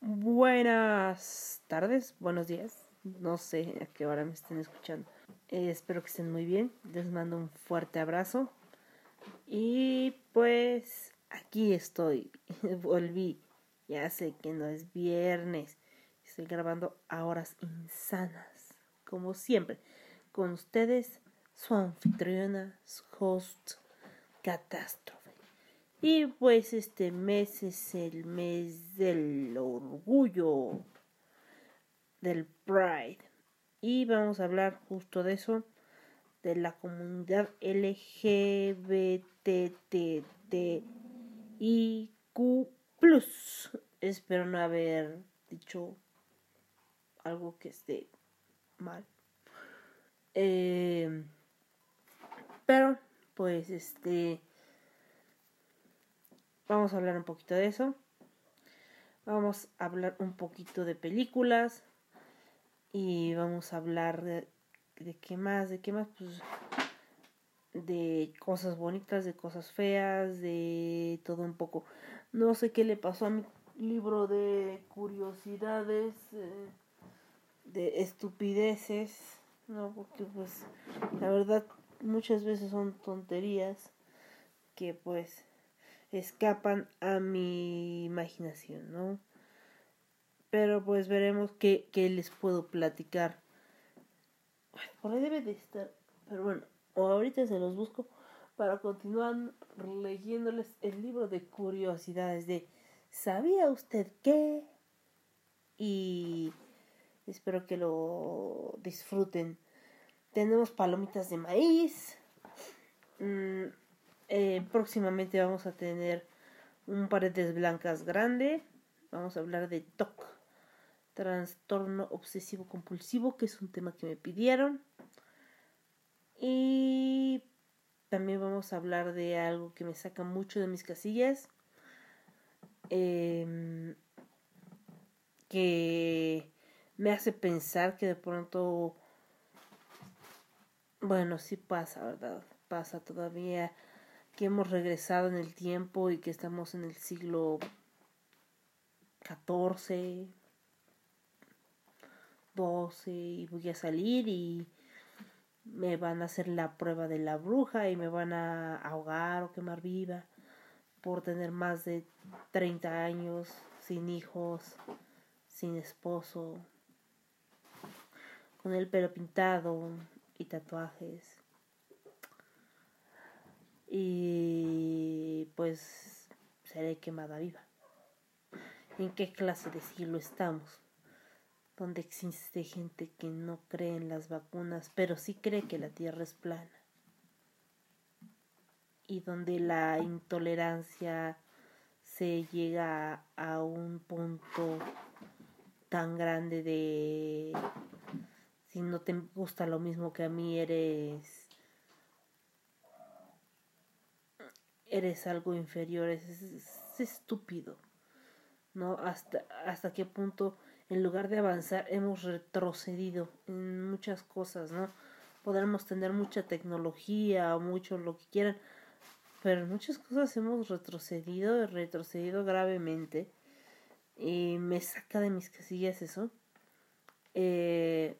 Buenas tardes, buenos días. No sé a qué hora me estén escuchando. Eh, espero que estén muy bien. Les mando un fuerte abrazo. Y pues aquí estoy. Volví. Ya sé que no es viernes. Estoy grabando a horas insanas. Como siempre. Con ustedes, su anfitriona, host, Catástrofe. Y pues este mes es el mes del orgullo, del Pride. Y vamos a hablar justo de eso, de la comunidad LGBTTIQ. Espero no haber dicho algo que esté mal. Eh, pero, pues, este Vamos a hablar un poquito de eso. Vamos a hablar un poquito de películas. Y vamos a hablar de, qué más, de qué más, pues de cosas bonitas, de cosas feas, de todo un poco. No sé qué le pasó a mi libro de curiosidades, eh, de estupideces, no, porque pues la verdad muchas veces son tonterías que pues escapan a mi imaginación, ¿no? Pero pues veremos qué, les puedo platicar. Por ahí debe de estar. Pero bueno, ahorita se los busco para continuar leyéndoles el libro de curiosidades de ¿Sabía usted qué? Y espero que lo disfruten. Tenemos palomitas de maíz. Mm, eh, próximamente vamos a tener un paredes blancas grande. Vamos a hablar de TOC, trastorno obsesivo compulsivo, que es un tema que me pidieron. Y también vamos a hablar de algo que me saca mucho de mis casillas. Em, que me hace pensar que de pronto, bueno, sí pasa, ¿verdad? Pasa todavía que hemos regresado en el tiempo y que estamos en el siglo XIV, XII y voy a salir y me van a hacer la prueba de la bruja y me van a ahogar o quemar viva por tener más de 30 años sin hijos, sin esposo, con el pelo pintado y tatuajes y pues seré quemada viva. ¿En qué clase de siglo estamos? Donde existe gente que no cree en las vacunas, pero sí cree que la Tierra es plana. Y donde la intolerancia se llega a un punto tan grande de si no te gusta lo mismo que a mí eres eres algo inferior, es, estúpido. ¿No? Hasta, hasta qué punto, en lugar de avanzar, hemos retrocedido en muchas cosas, ¿no? Podremos tener mucha tecnología o mucho lo que quieran, pero en muchas cosas hemos retrocedido, retrocedido gravemente. Y me saca de mis casillas eso. Eh,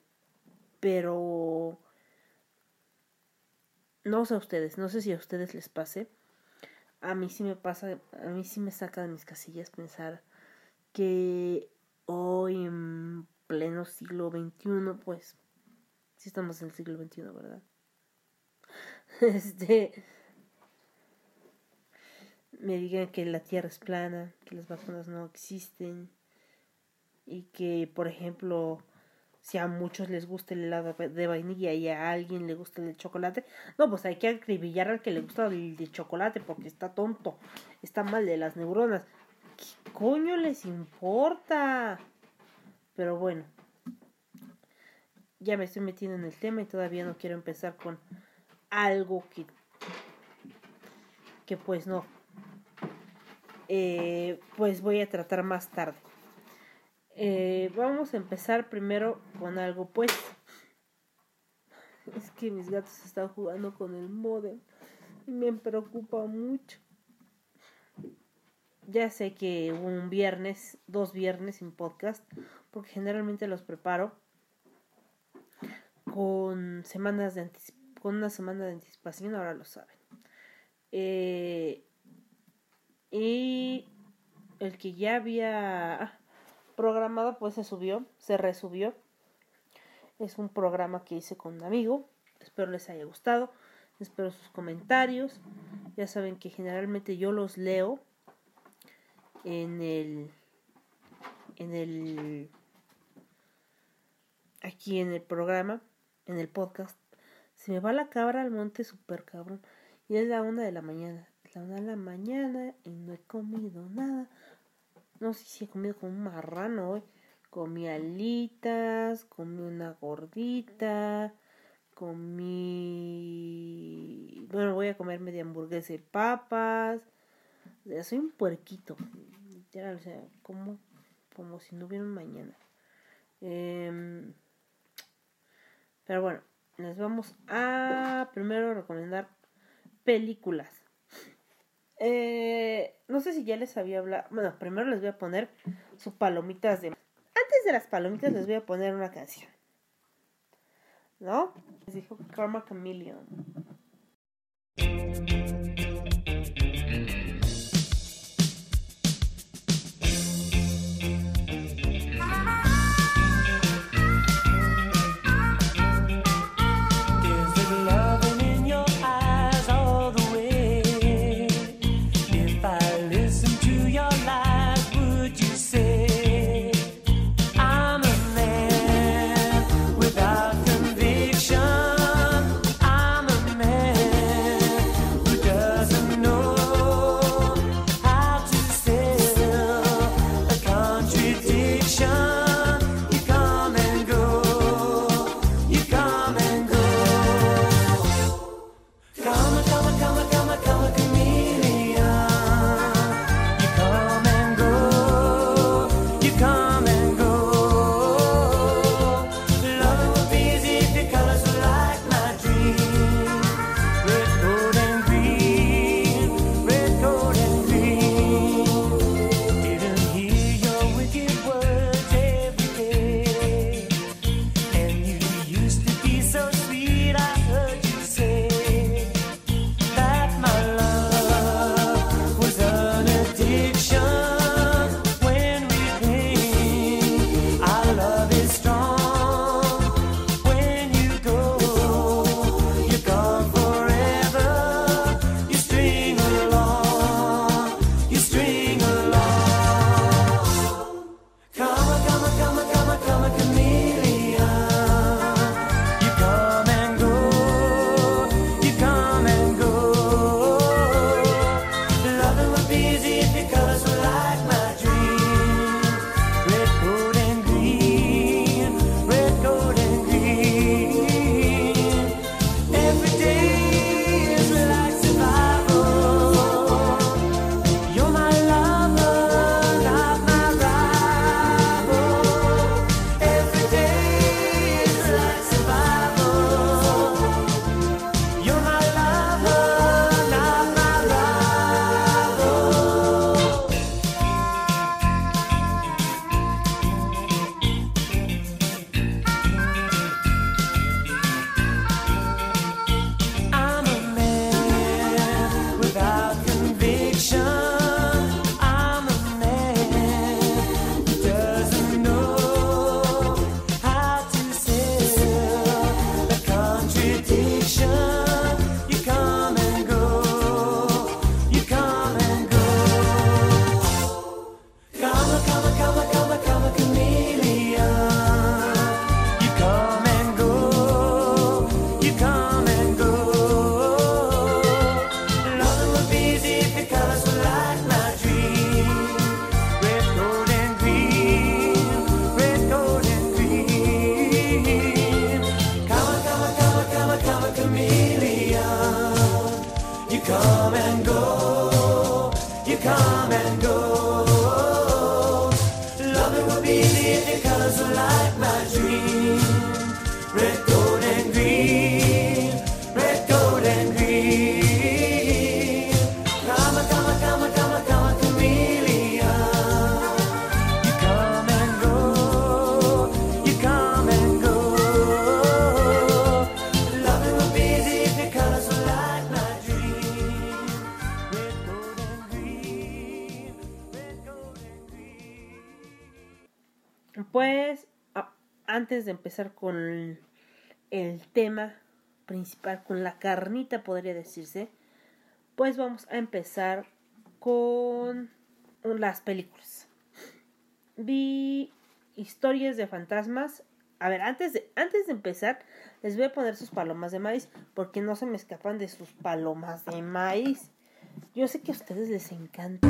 pero no sé a ustedes, no sé si a ustedes les pase a mí sí me pasa, a mí sí me saca de mis casillas pensar que hoy en pleno siglo XXI, pues, sí estamos en el siglo XXI, ¿verdad? Este, me digan que la Tierra es plana, que las vacunas no existen y que, por ejemplo, si a muchos les gusta el helado de vainilla y a alguien le gusta el chocolate, no, pues hay que acribillar al que le gusta el de chocolate porque está tonto, está mal de las neuronas. ¿Qué coño les importa? Pero bueno, ya me estoy metiendo en el tema y todavía no quiero empezar con algo que, que pues no, eh, pues voy a tratar más tarde. Eh, vamos a empezar primero con algo pues es que mis gatos están jugando con el modem y me preocupa mucho. Ya sé que un viernes, dos viernes sin podcast, porque generalmente los preparo con semanas de con una semana de anticipación, ahora lo saben. Eh, y el que ya había programado, pues se subió, se resubió. Es un programa que hice con un amigo. Espero les haya gustado. Espero sus comentarios. Ya saben que generalmente yo los leo en el en el aquí en el programa, en el podcast. Se me va la cabra al monte super cabrón. Y es la una de la mañana. La una de la mañana y no he comido nada. No sé si he comido como un marrano hoy. Comí alitas, comí una gordita, comí... Bueno, voy a comer media hamburguesa y papas. O soy un puerquito. Literal, o sea, como, como si no hubiera un mañana. Em, pero bueno, les vamos a primero recomendar películas. Eh, no sé si ya les había hablado. Bueno, primero les voy a poner sus palomitas de. Antes de las palomitas les voy a poner una canción. ¿No? Les dijo Karma Chameleon. Antes de empezar con el tema principal, con la carnita podría decirse, pues vamos a empezar con las películas. Vi historias de fantasmas. A ver, antes de, antes de empezar, les voy a poner sus palomas de maíz, porque no se me escapan de sus palomas de maíz. Yo sé que a ustedes les encanta.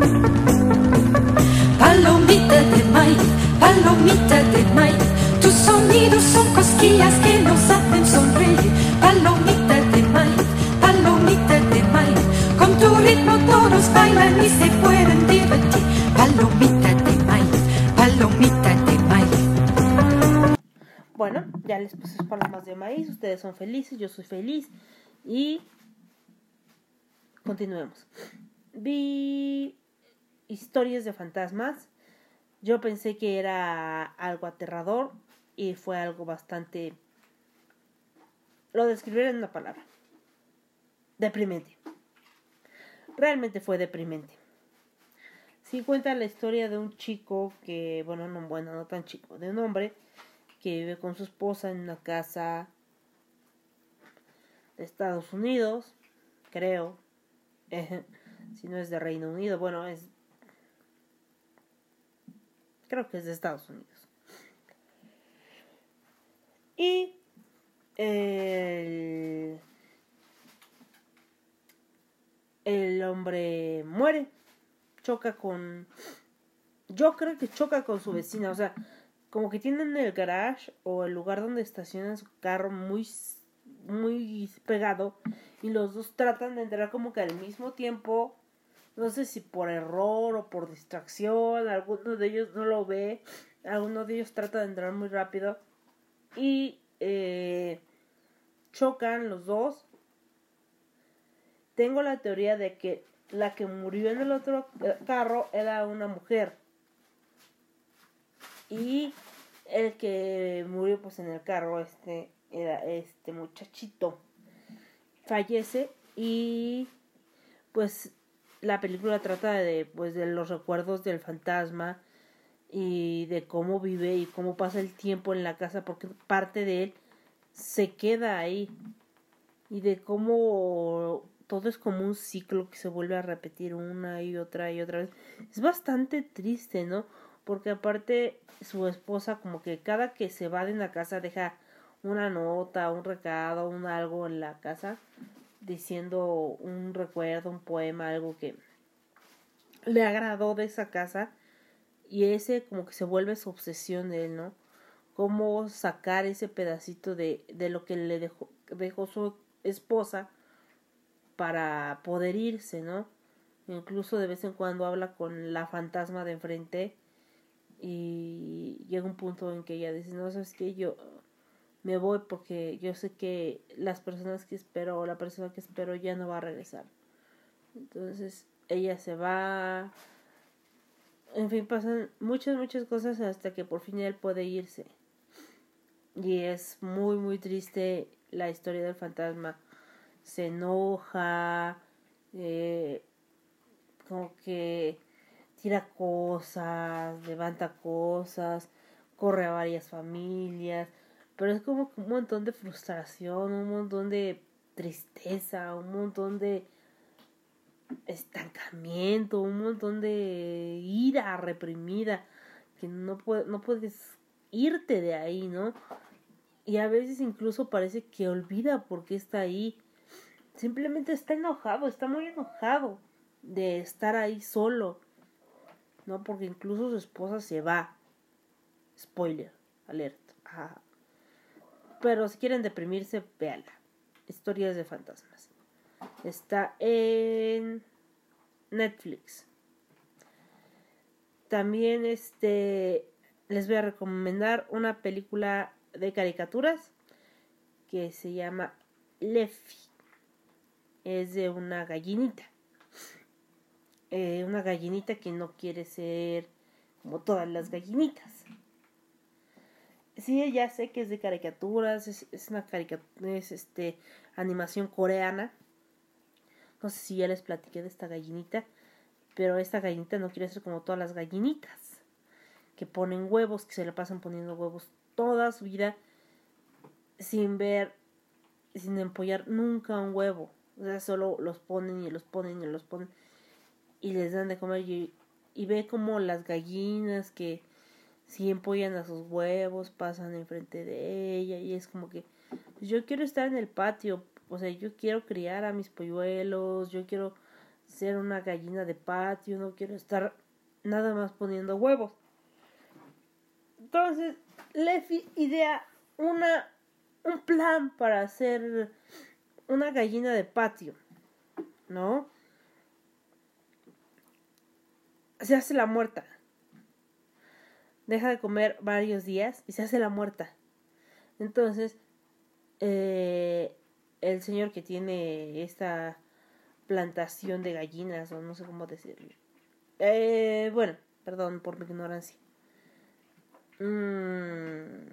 Palomita de maíz, palomita de maíz, sonidos son cosquillas que nos hacen sonreír. Palomita de maíz, palomita de maíz, con tu ritmo todos bailan y se pueden divertir. Palomita de maíz, palomita de maíz. Bueno, ya les puse palomas de maíz, ustedes son felices, yo soy feliz y continuemos. Vi historias de fantasmas. Yo pensé que era algo aterrador y fue algo bastante... Lo describiré en una palabra. Deprimente. Realmente fue deprimente. Si cuenta la historia de un chico que, bueno, no, bueno, no tan chico, de un hombre que vive con su esposa en una casa de Estados Unidos, creo. si no es de Reino Unido, bueno, es creo que es de Estados Unidos. Y el, el hombre muere, choca con... Yo creo que choca con su vecina, o sea, como que tienen el garage o el lugar donde estacionan su carro muy, muy pegado y los dos tratan de entrar como que al mismo tiempo. No sé si por error o por distracción, alguno de ellos no lo ve, alguno de ellos trata de entrar muy rápido y eh, chocan los dos. Tengo la teoría de que la que murió en el otro carro era una mujer y el que murió pues en el carro este era este muchachito fallece y pues la película trata de pues de los recuerdos del fantasma y de cómo vive y cómo pasa el tiempo en la casa porque parte de él se queda ahí y de cómo todo es como un ciclo que se vuelve a repetir una y otra y otra vez. Es bastante triste, ¿no? Porque aparte su esposa como que cada que se va de la casa deja una nota, un recado, un algo en la casa diciendo un recuerdo, un poema, algo que le agradó de esa casa y ese como que se vuelve su obsesión de él, ¿no? Cómo sacar ese pedacito de, de lo que le dejó, dejó su esposa para poder irse, ¿no? Incluso de vez en cuando habla con la fantasma de enfrente y llega un punto en que ella dice, no, sabes que yo me voy porque yo sé que las personas que espero o la persona que espero ya no va a regresar. Entonces ella se va. En fin, pasan muchas, muchas cosas hasta que por fin él puede irse. Y es muy, muy triste la historia del fantasma. Se enoja, eh, como que tira cosas, levanta cosas, corre a varias familias pero es como un montón de frustración, un montón de tristeza, un montón de estancamiento, un montón de ira reprimida, que no, no puedes irte de ahí, ¿no? Y a veces incluso parece que olvida por qué está ahí. Simplemente está enojado, está muy enojado de estar ahí solo, ¿no? Porque incluso su esposa se va. Spoiler, alerta. Pero si quieren deprimirse, véanla. Historias de fantasmas. Está en Netflix. También este les voy a recomendar una película de caricaturas que se llama Leffy. Es de una gallinita. Eh, una gallinita que no quiere ser como todas las gallinitas sí, ya sé que es de caricaturas, es, una caricatura, es este, animación coreana. No sé si ya les platiqué de esta gallinita, pero esta gallinita no quiere ser como todas las gallinitas, que ponen huevos, que se le pasan poniendo huevos toda su vida sin ver, sin empollar nunca un huevo. O sea, solo los ponen y los ponen y los ponen y les dan de comer y, ve como las gallinas que si empollan a sus huevos pasan enfrente de ella y es como que pues, yo quiero estar en el patio, o sea, yo quiero criar a mis polluelos, yo quiero ser una gallina de patio, no quiero estar nada más poniendo huevos. Entonces, Lefi idea una un plan para hacer una gallina de patio, ¿no? Se hace la muerta. Deja de comer varios días y se hace la muerta. Entonces, eh, el señor que tiene esta plantación de gallinas, o no sé cómo decirlo. Eh, bueno, perdón por mi ignorancia. Mm.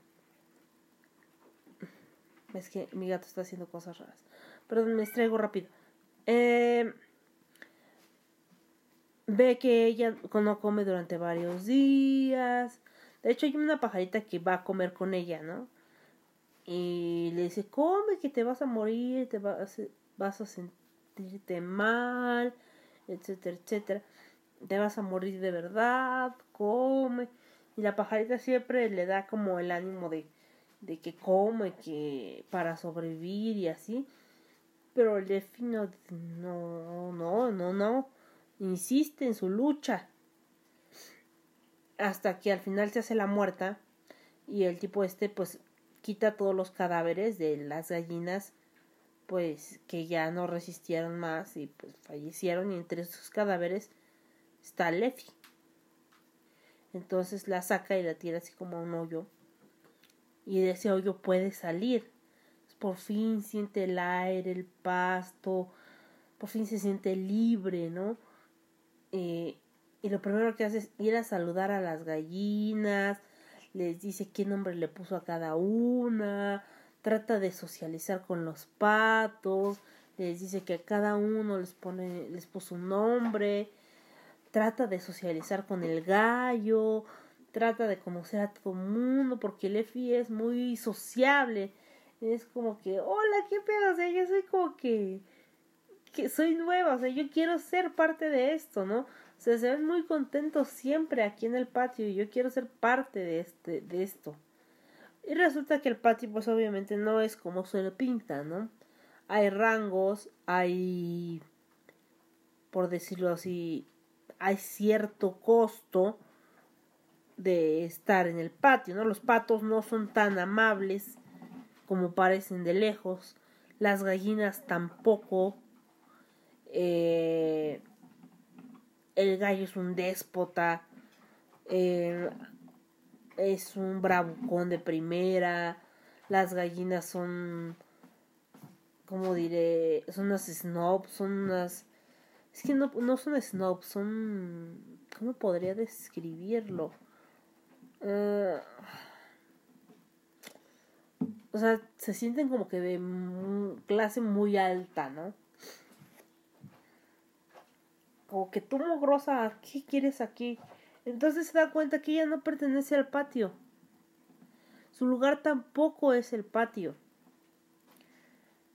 Es que mi gato está haciendo cosas raras. Perdón, me distraigo rápido. Eh, ve que ella no come durante varios días. De hecho, hay una pajarita que va a comer con ella, ¿no? Y le dice, come que te vas a morir, te vas, vas a sentirte mal, etcétera, etcétera. Te vas a morir de verdad, come. Y la pajarita siempre le da como el ánimo de, de que come, que para sobrevivir y así. Pero el delfino no, no, no, no. Insiste en su lucha. Hasta que al final se hace la muerta. Y el tipo este pues quita todos los cadáveres de las gallinas pues que ya no resistieron más y pues fallecieron y entre esos cadáveres está Lefi. Entonces la saca y la tira así como un hoyo y de ese hoyo puede salir. Por fin siente el aire, el pasto, por fin se siente libre, ¿no? Eh, y lo primero que hace es ir a saludar a las gallinas, les dice qué nombre le puso a cada una, trata de socializar con los patos, les dice que a cada uno les pone, les puso un nombre, trata de socializar con el gallo, trata de conocer a todo el mundo, porque Lefi es muy sociable. Es como que, hola, ¿qué pedo? O sea, yo soy como que, que soy nueva, o sea, yo quiero ser parte de esto, ¿no? Se ven muy contentos siempre aquí en el patio y yo quiero ser parte de, este, de esto. Y resulta que el patio, pues obviamente no es como se lo pinta, ¿no? Hay rangos, hay, por decirlo así, hay cierto costo de estar en el patio, ¿no? Los patos no son tan amables como parecen de lejos, las gallinas tampoco, eh, el gallo es un déspota, es un bravucón de primera, las gallinas son, como diré, son unas snobs, son unas, es que no, no son snobs, son, ¿cómo podría describirlo? Uh, o sea, se sienten como que de clase muy alta, ¿no? Que tú, mugrosa, ¿qué quieres aquí? Entonces se da cuenta que ella no pertenece al patio. Su lugar tampoco es el patio.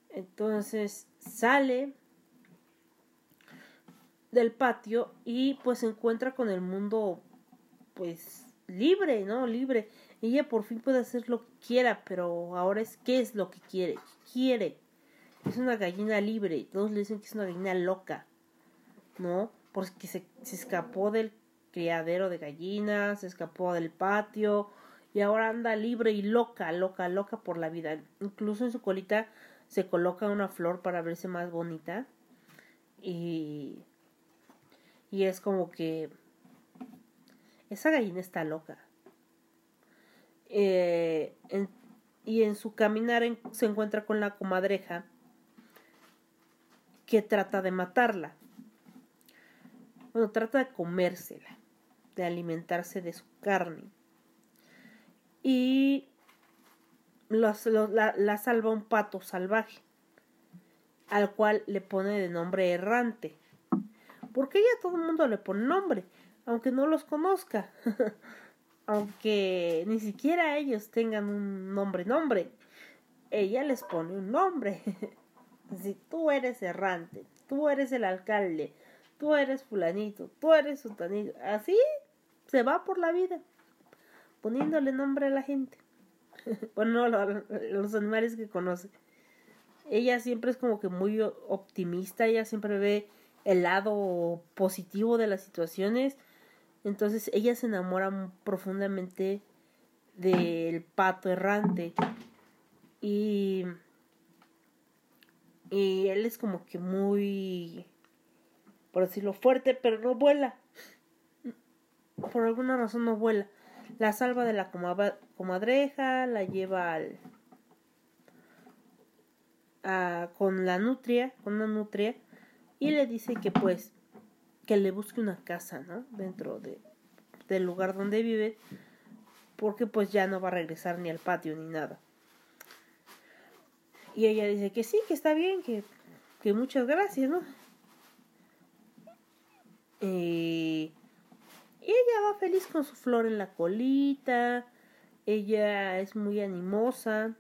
Entonces sale del patio y pues se encuentra con el mundo pues libre, ¿no? Libre. Ella por fin puede hacer lo que quiera, pero ahora es qué es lo que quiere. Quiere. Es una gallina libre. Todos le dicen que es una gallina loca, ¿no? Porque se, se escapó del criadero de gallinas, se escapó del patio y ahora anda libre y loca, loca, loca por la vida. Incluso en su colita se coloca una flor para verse más bonita y y es como que esa gallina está loca. Eh, y en su caminar se encuentra con la comadreja que trata de matarla. Bueno, trata de comérsela, de alimentarse de su carne. Y la, la salva un pato salvaje, al cual le pone de nombre errante. Porque ella todo el mundo le pone nombre aunque no los conozca. aunque ni siquiera ellos tengan un nombre nombre, ella les pone un nombre. si tú eres errante, tú eres el alcalde, tú eres fulanito, tú eres sultanito, así se va por la vida, poniéndole nombre a la gente. bueno, los animales que conoce. Ella siempre es como que muy optimista, ella siempre ve el lado positivo de las situaciones. Entonces ella se enamora profundamente del pato errante. Y, y él es como que muy, por decirlo, fuerte, pero no vuela. Por alguna razón no vuela. La salva de la comadreja, la lleva al... A, con la nutria, con nutria, y le dice que pues que le busque una casa, ¿no? Dentro de, del lugar donde vive, porque pues ya no va a regresar ni al patio ni nada. Y ella dice que sí, que está bien, que, que muchas gracias, ¿no? Y ella va feliz con su flor en la colita, ella es muy animosa.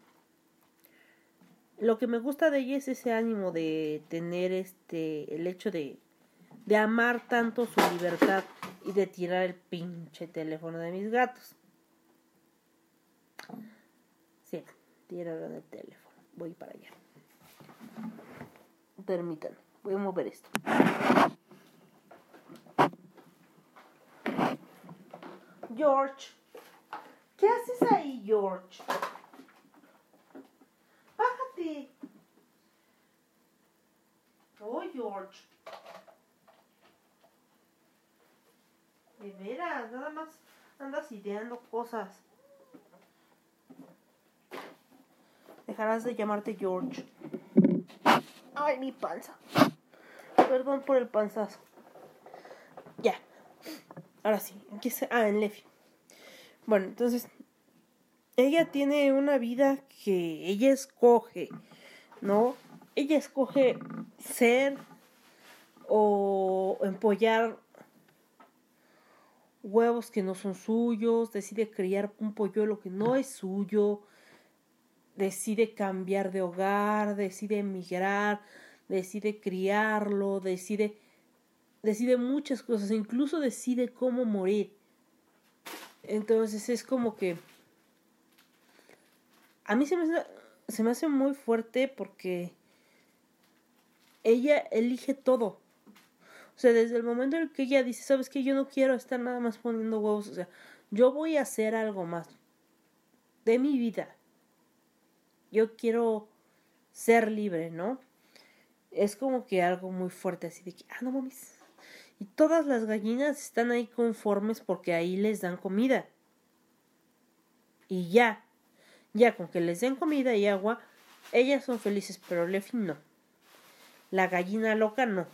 Lo que me gusta de ella es ese ánimo de tener este, el hecho de, de amar tanto su libertad y de tirar el pinche teléfono de mis gatos. Sí, tiraron el teléfono. Voy para allá. Permítanme, voy a mover esto. George, ¿qué haces ahí, George? Bájate. Oh, George. De veras, nada más andas ideando cosas. Dejarás de llamarte George. Ay, mi panza. Perdón por el panzazo. Ya. Ahora sí. Ah, en Lefi. Bueno, entonces. Ella tiene una vida que ella escoge, ¿no? Ella escoge ser o empollar huevos que no son suyos, decide criar un polluelo que no es suyo, decide cambiar de hogar, decide emigrar, decide criarlo, decide decide muchas cosas, incluso decide cómo morir. Entonces es como que a mí se me, se me hace muy fuerte porque ella elige todo. O sea, desde el momento en que ella dice, sabes que yo no quiero estar nada más poniendo huevos, o sea, yo voy a hacer algo más de mi vida. Yo quiero ser libre, ¿no? Es como que algo muy fuerte, así de que, ah, no mames. Y todas las gallinas están ahí conformes porque ahí les dan comida. Y ya, ya con que les den comida y agua, ellas son felices, pero Lefi no. La gallina loca no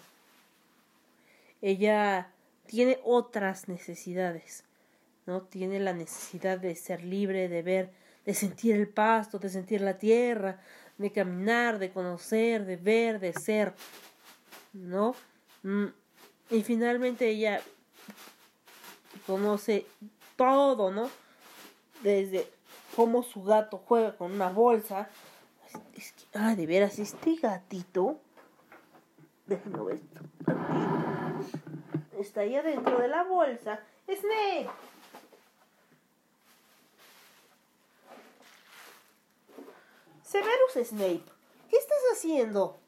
ella tiene otras necesidades, ¿no? Tiene la necesidad de ser libre, de ver, de sentir el pasto, de sentir la tierra, de caminar, de conocer, de ver, de ser, ¿no? Mm, y finalmente ella conoce todo, ¿no? Desde cómo su gato juega con una bolsa. Es que, ah, de veras, este gatito. Déjenme ver esto está ahí adentro de la bolsa. Snape. Severus Snape, ¿qué estás haciendo?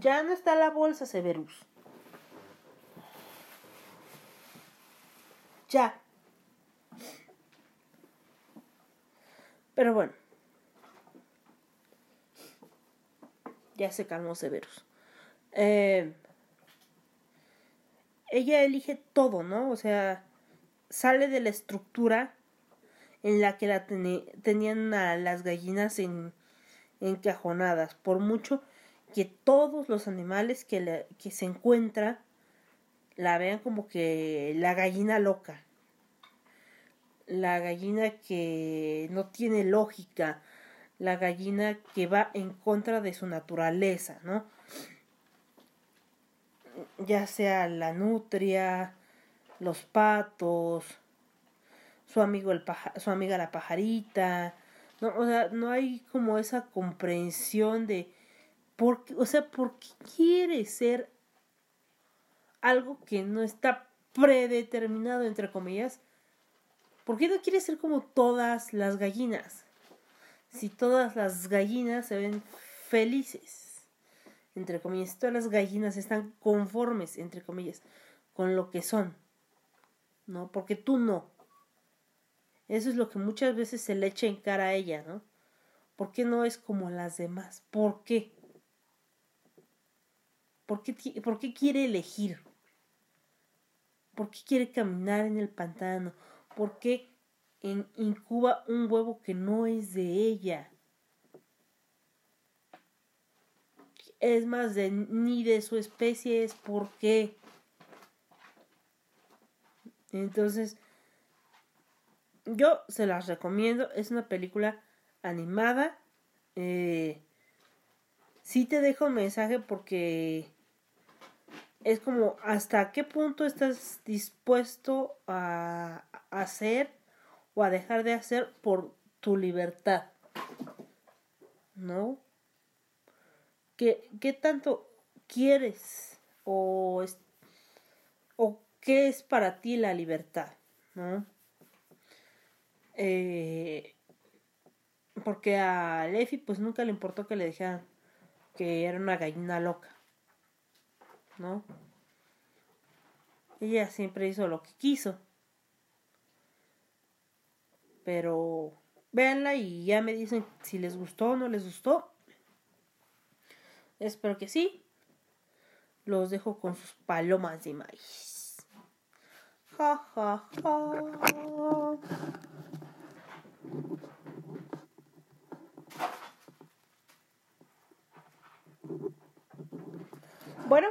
Ya no está la bolsa, Severus. Ya. Pero bueno. Ya se calmó Severus. Eh, ella elige todo, ¿no? O sea, sale de la estructura en la que la tenían a las gallinas en, encajonadas. Por mucho que todos los animales que, que se encuentra la vean como que la gallina loca. La gallina que no tiene lógica. La gallina que va en contra de su naturaleza, ¿no? ya sea la nutria, los patos, su amigo el paja, su amiga la pajarita, no, o sea, no hay como esa comprensión de o sea, por qué quiere ser algo que no está predeterminado entre comillas. ¿Por qué no quiere ser como todas las gallinas? Si todas las gallinas se ven felices, entre comillas, todas las gallinas están conformes, entre comillas, con lo que son. ¿No? Porque tú no. Eso es lo que muchas veces se le echa en cara a ella, ¿no? ¿Por qué no es como las demás? ¿Por qué? ¿Por qué, por qué quiere elegir? ¿Por qué quiere caminar en el pantano? ¿Por qué incuba un huevo que no es de ella? Es más, de, ni de su especie es por qué. Entonces, yo se las recomiendo. Es una película animada. Eh, sí te dejo un mensaje porque es como hasta qué punto estás dispuesto a hacer o a dejar de hacer por tu libertad. ¿No? ¿Qué, qué tanto quieres o, o qué es para ti la libertad? ¿No? Eh, porque a Lefi pues nunca le importó que le dijeran que era una gallina loca. ¿No? Ella siempre hizo lo que quiso. Pero véanla y ya me dicen si les gustó o no les gustó. Espero que sí. Los dejo con sus palomas de maíz. Ja, ja, ja. Bueno,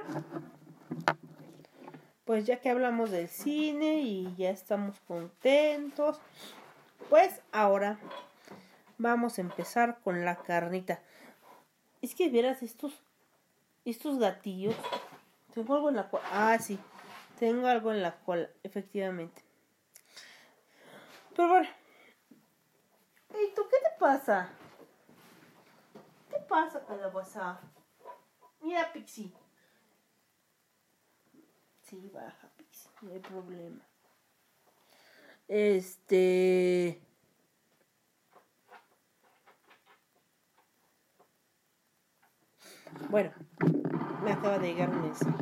pues ya que hablamos del cine y ya estamos contentos, pues ahora vamos a empezar con la carnita. Es que vieras estos, estos gatillos. Tengo algo en la cola. Ah, sí, tengo algo en la cola, efectivamente. Pero bueno. ¿Y tú qué te pasa? ¿Qué pasa, calabaza? Mira, Pixie. Sí, baja, Pixie, no hay problema. Este. Bueno, me acaba de llegar un mensaje.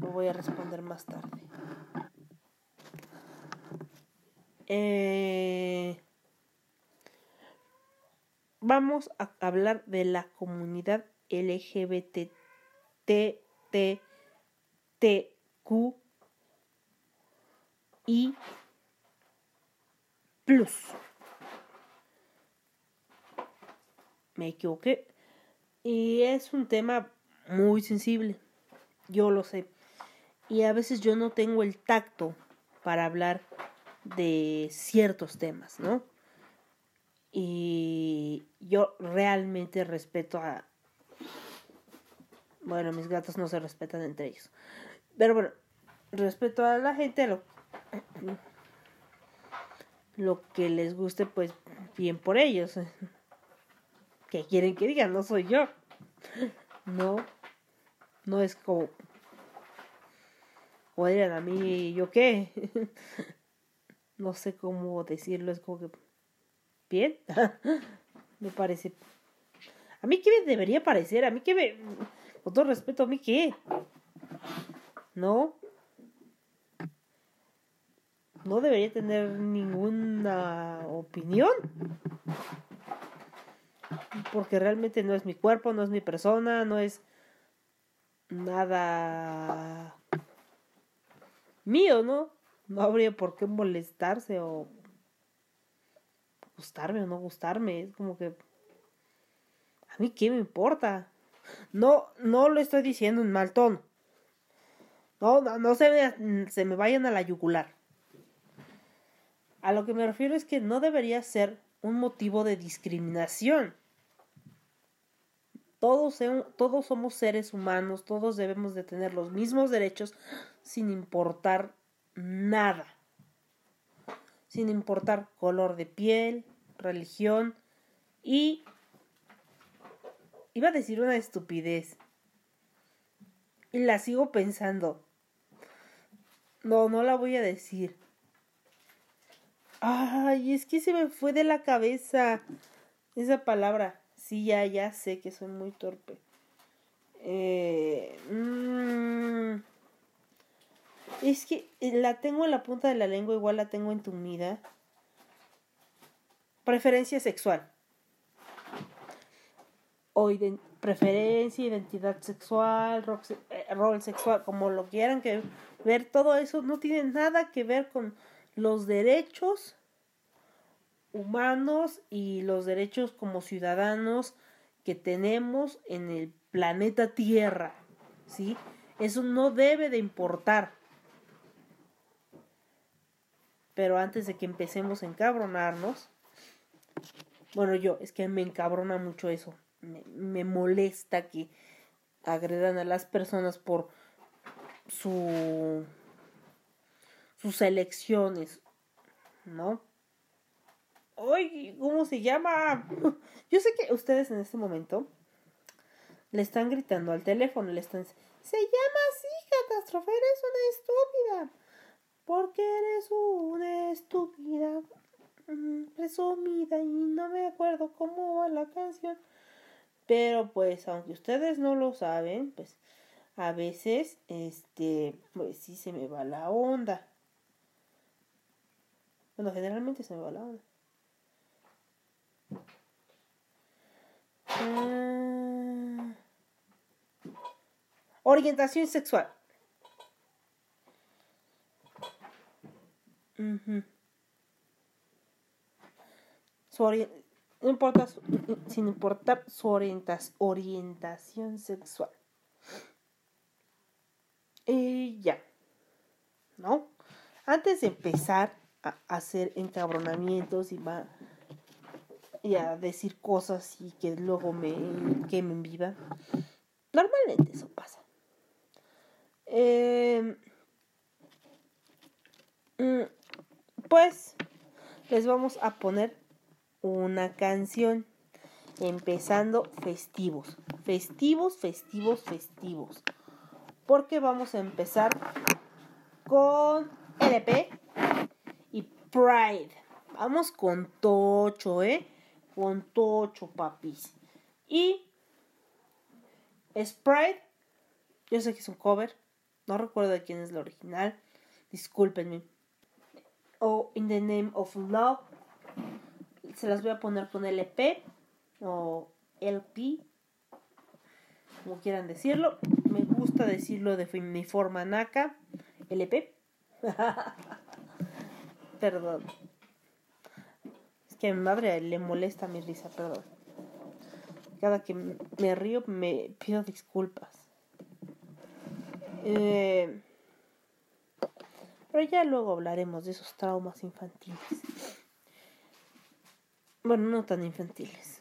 Lo voy a responder más tarde. Eh, vamos a hablar de la comunidad LGBTQ y plus. Me equivoqué. Y es un tema muy sensible. Yo lo sé. Y a veces yo no tengo el tacto para hablar de ciertos temas, ¿no? Y yo realmente respeto a... Bueno, mis gatos no se respetan entre ellos. Pero bueno, respeto a la gente, lo, lo que les guste, pues bien por ellos. Que quieren que digan? No soy yo. No, no es como... O digan a mí, ¿yo qué? no sé cómo decirlo, es como que bien, me parece. A mí qué me debería parecer, a mí qué me, con todo respeto, a mí qué, no, no debería tener ninguna opinión, porque realmente no es mi cuerpo, no es mi persona, no es nada mío, ¿no? no habría por qué molestarse o gustarme o no gustarme. Es como que a mí qué me importa. No, no lo estoy diciendo en mal tono. No, no, no se, me, se me vayan a la yugular. A lo que me refiero es que no debería ser un motivo de discriminación. Todos, todos somos seres humanos, todos debemos de tener los mismos derechos, sin importar nada. Sin importar color de piel, religión y... Iba a decir una estupidez. Y la sigo pensando. No, no la voy a decir. Ay, es que se me fue de la cabeza esa palabra. Sí, ya, ya sé que soy muy torpe. Eh, mm, es que la tengo en la punta de la lengua, igual la tengo entumida. Preferencia sexual. O preferencia, identidad sexual, eh, rol sexual, como lo quieran que ver, todo eso no tiene nada que ver con los derechos humanos y los derechos como ciudadanos que tenemos en el planeta Tierra, ¿sí? Eso no debe de importar. Pero antes de que empecemos a encabronarnos, bueno, yo, es que me encabrona mucho eso. Me, me molesta que agredan a las personas por su sus elecciones, ¿no? Oye, ¿cómo se llama? Yo sé que ustedes en este momento le están gritando al teléfono, le están se llama así, catástrofe, eres una estúpida. Porque eres una estúpida mm, presumida y no me acuerdo cómo va la canción. Pero pues, aunque ustedes no lo saben, pues a veces, este, pues sí se me va la onda. Bueno, generalmente se me va la onda. Ah. Orientación sexual. no importa sin importar su orientación sexual. Y ya. ¿No? Antes de empezar a hacer encabronamientos y va y a decir cosas y que luego me quemen viva. Normalmente eso pasa. Em, mm, pues les vamos a poner una canción empezando festivos. Festivos, festivos, festivos. Porque vamos a empezar con LP y Pride. Vamos con Tocho, ¿eh? con tocho, papis. Y Sprite, yo sé que es un cover, no recuerdo de quién es la original, discúlpenme. O In the Name of Love, se las voy a poner con LP o LP, como quieran decirlo. Gusta decirlo de mi forma naca, LP. Perdón que a mi madre le molesta mi risa, perdón. Cada que me río me pido disculpas. Eh, pero ya luego hablaremos de esos traumas infantiles. Bueno, no tan infantiles.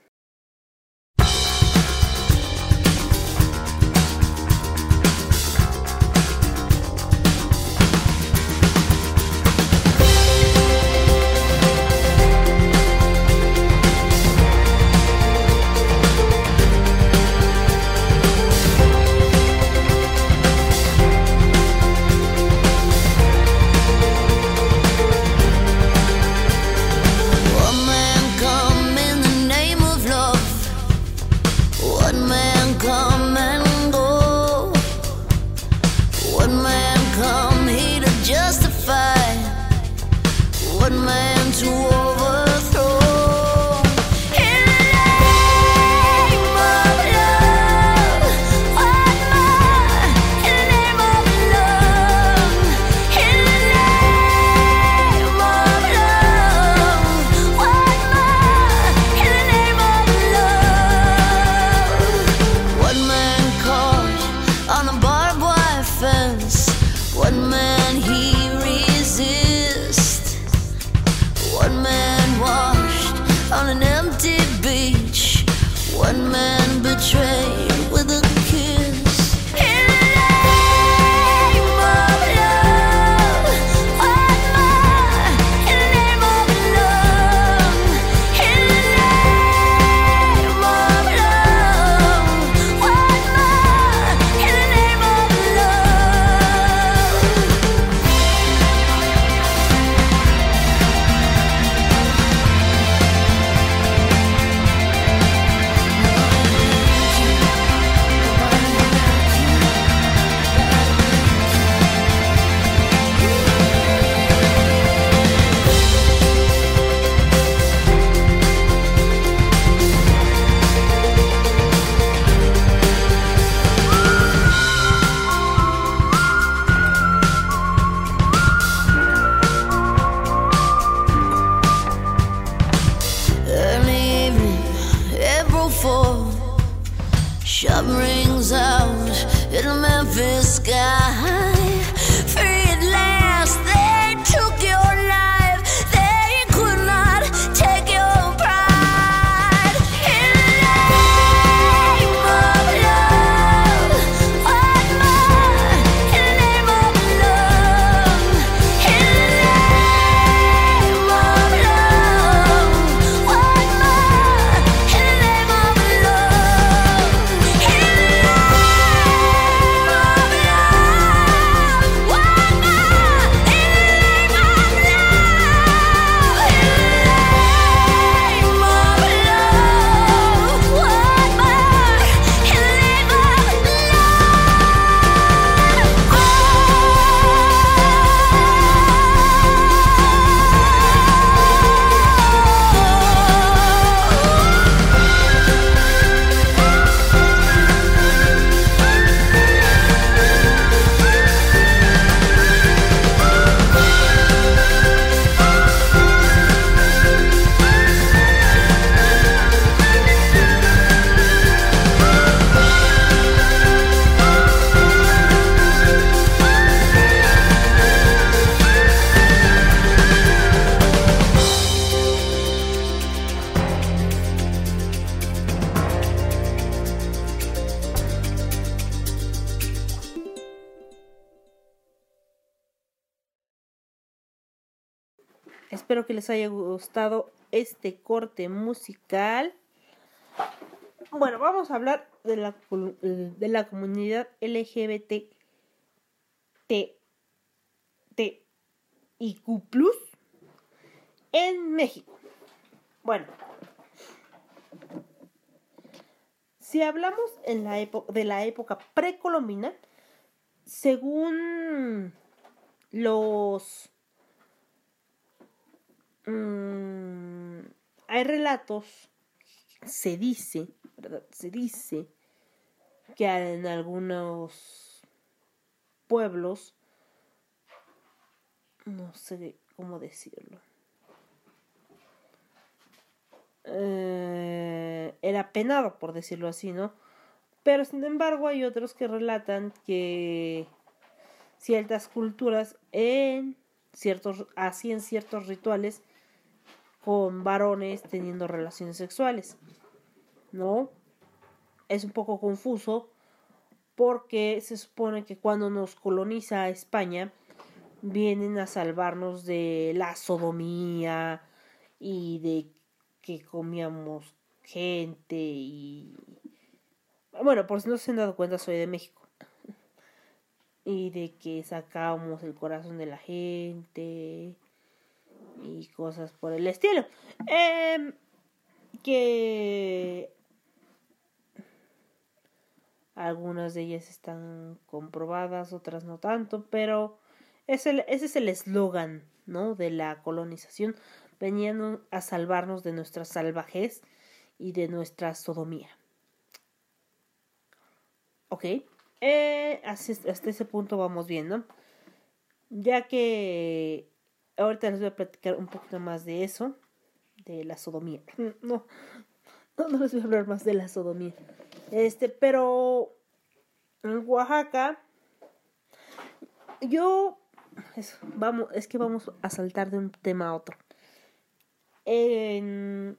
Gustado este corte musical. Bueno, vamos a hablar de la, de la comunidad LGBT T, T y Q en México. Bueno, si hablamos en la de la época precolombina, según los Mm, hay relatos, se dice, ¿verdad? Se dice que en algunos pueblos, no sé cómo decirlo, eh, era penado, por decirlo así, ¿no? Pero sin embargo hay otros que relatan que ciertas culturas en ciertos hacían ciertos rituales con varones teniendo relaciones sexuales. ¿No? Es un poco confuso porque se supone que cuando nos coloniza España vienen a salvarnos de la sodomía y de que comíamos gente y bueno, por si no se han dado cuenta soy de México y de que sacábamos el corazón de la gente y cosas por el estilo. Em, que algunas de ellas están comprobadas, otras no tanto, pero es ese es el eslogan, ¿no? De la colonización. Venían a salvarnos de nuestra salvajez y de nuestra sodomía. Ok. Eh, hasta ese punto vamos viendo. Ya que ahorita les voy a platicar un poquito más de eso, de la sodomía. No, no, no les voy a hablar más de la sodomía. Este, pero en Oaxaca, yo, es, vamos, es que vamos a saltar de un tema a otro.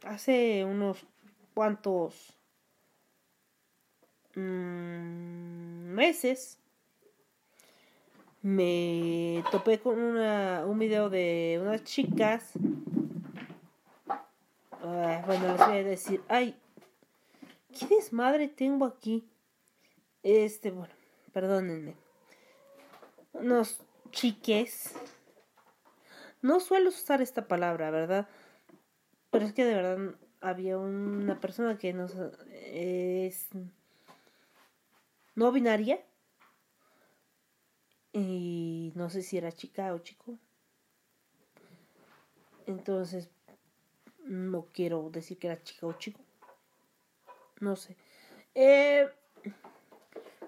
Hace unos cuantos mm, meses me topé con una, un video de unas chicas. Ah, bueno, les voy a decir, ay, qué desmadre tengo aquí. Este, bueno, perdónenme. Unos chiques. No suelo usar esta palabra, ¿verdad? Pero es que de verdad había una persona que nos es no binaria y no sé si era chica o chico. Entonces, no quiero decir que era chica o chico. No sé. Eh,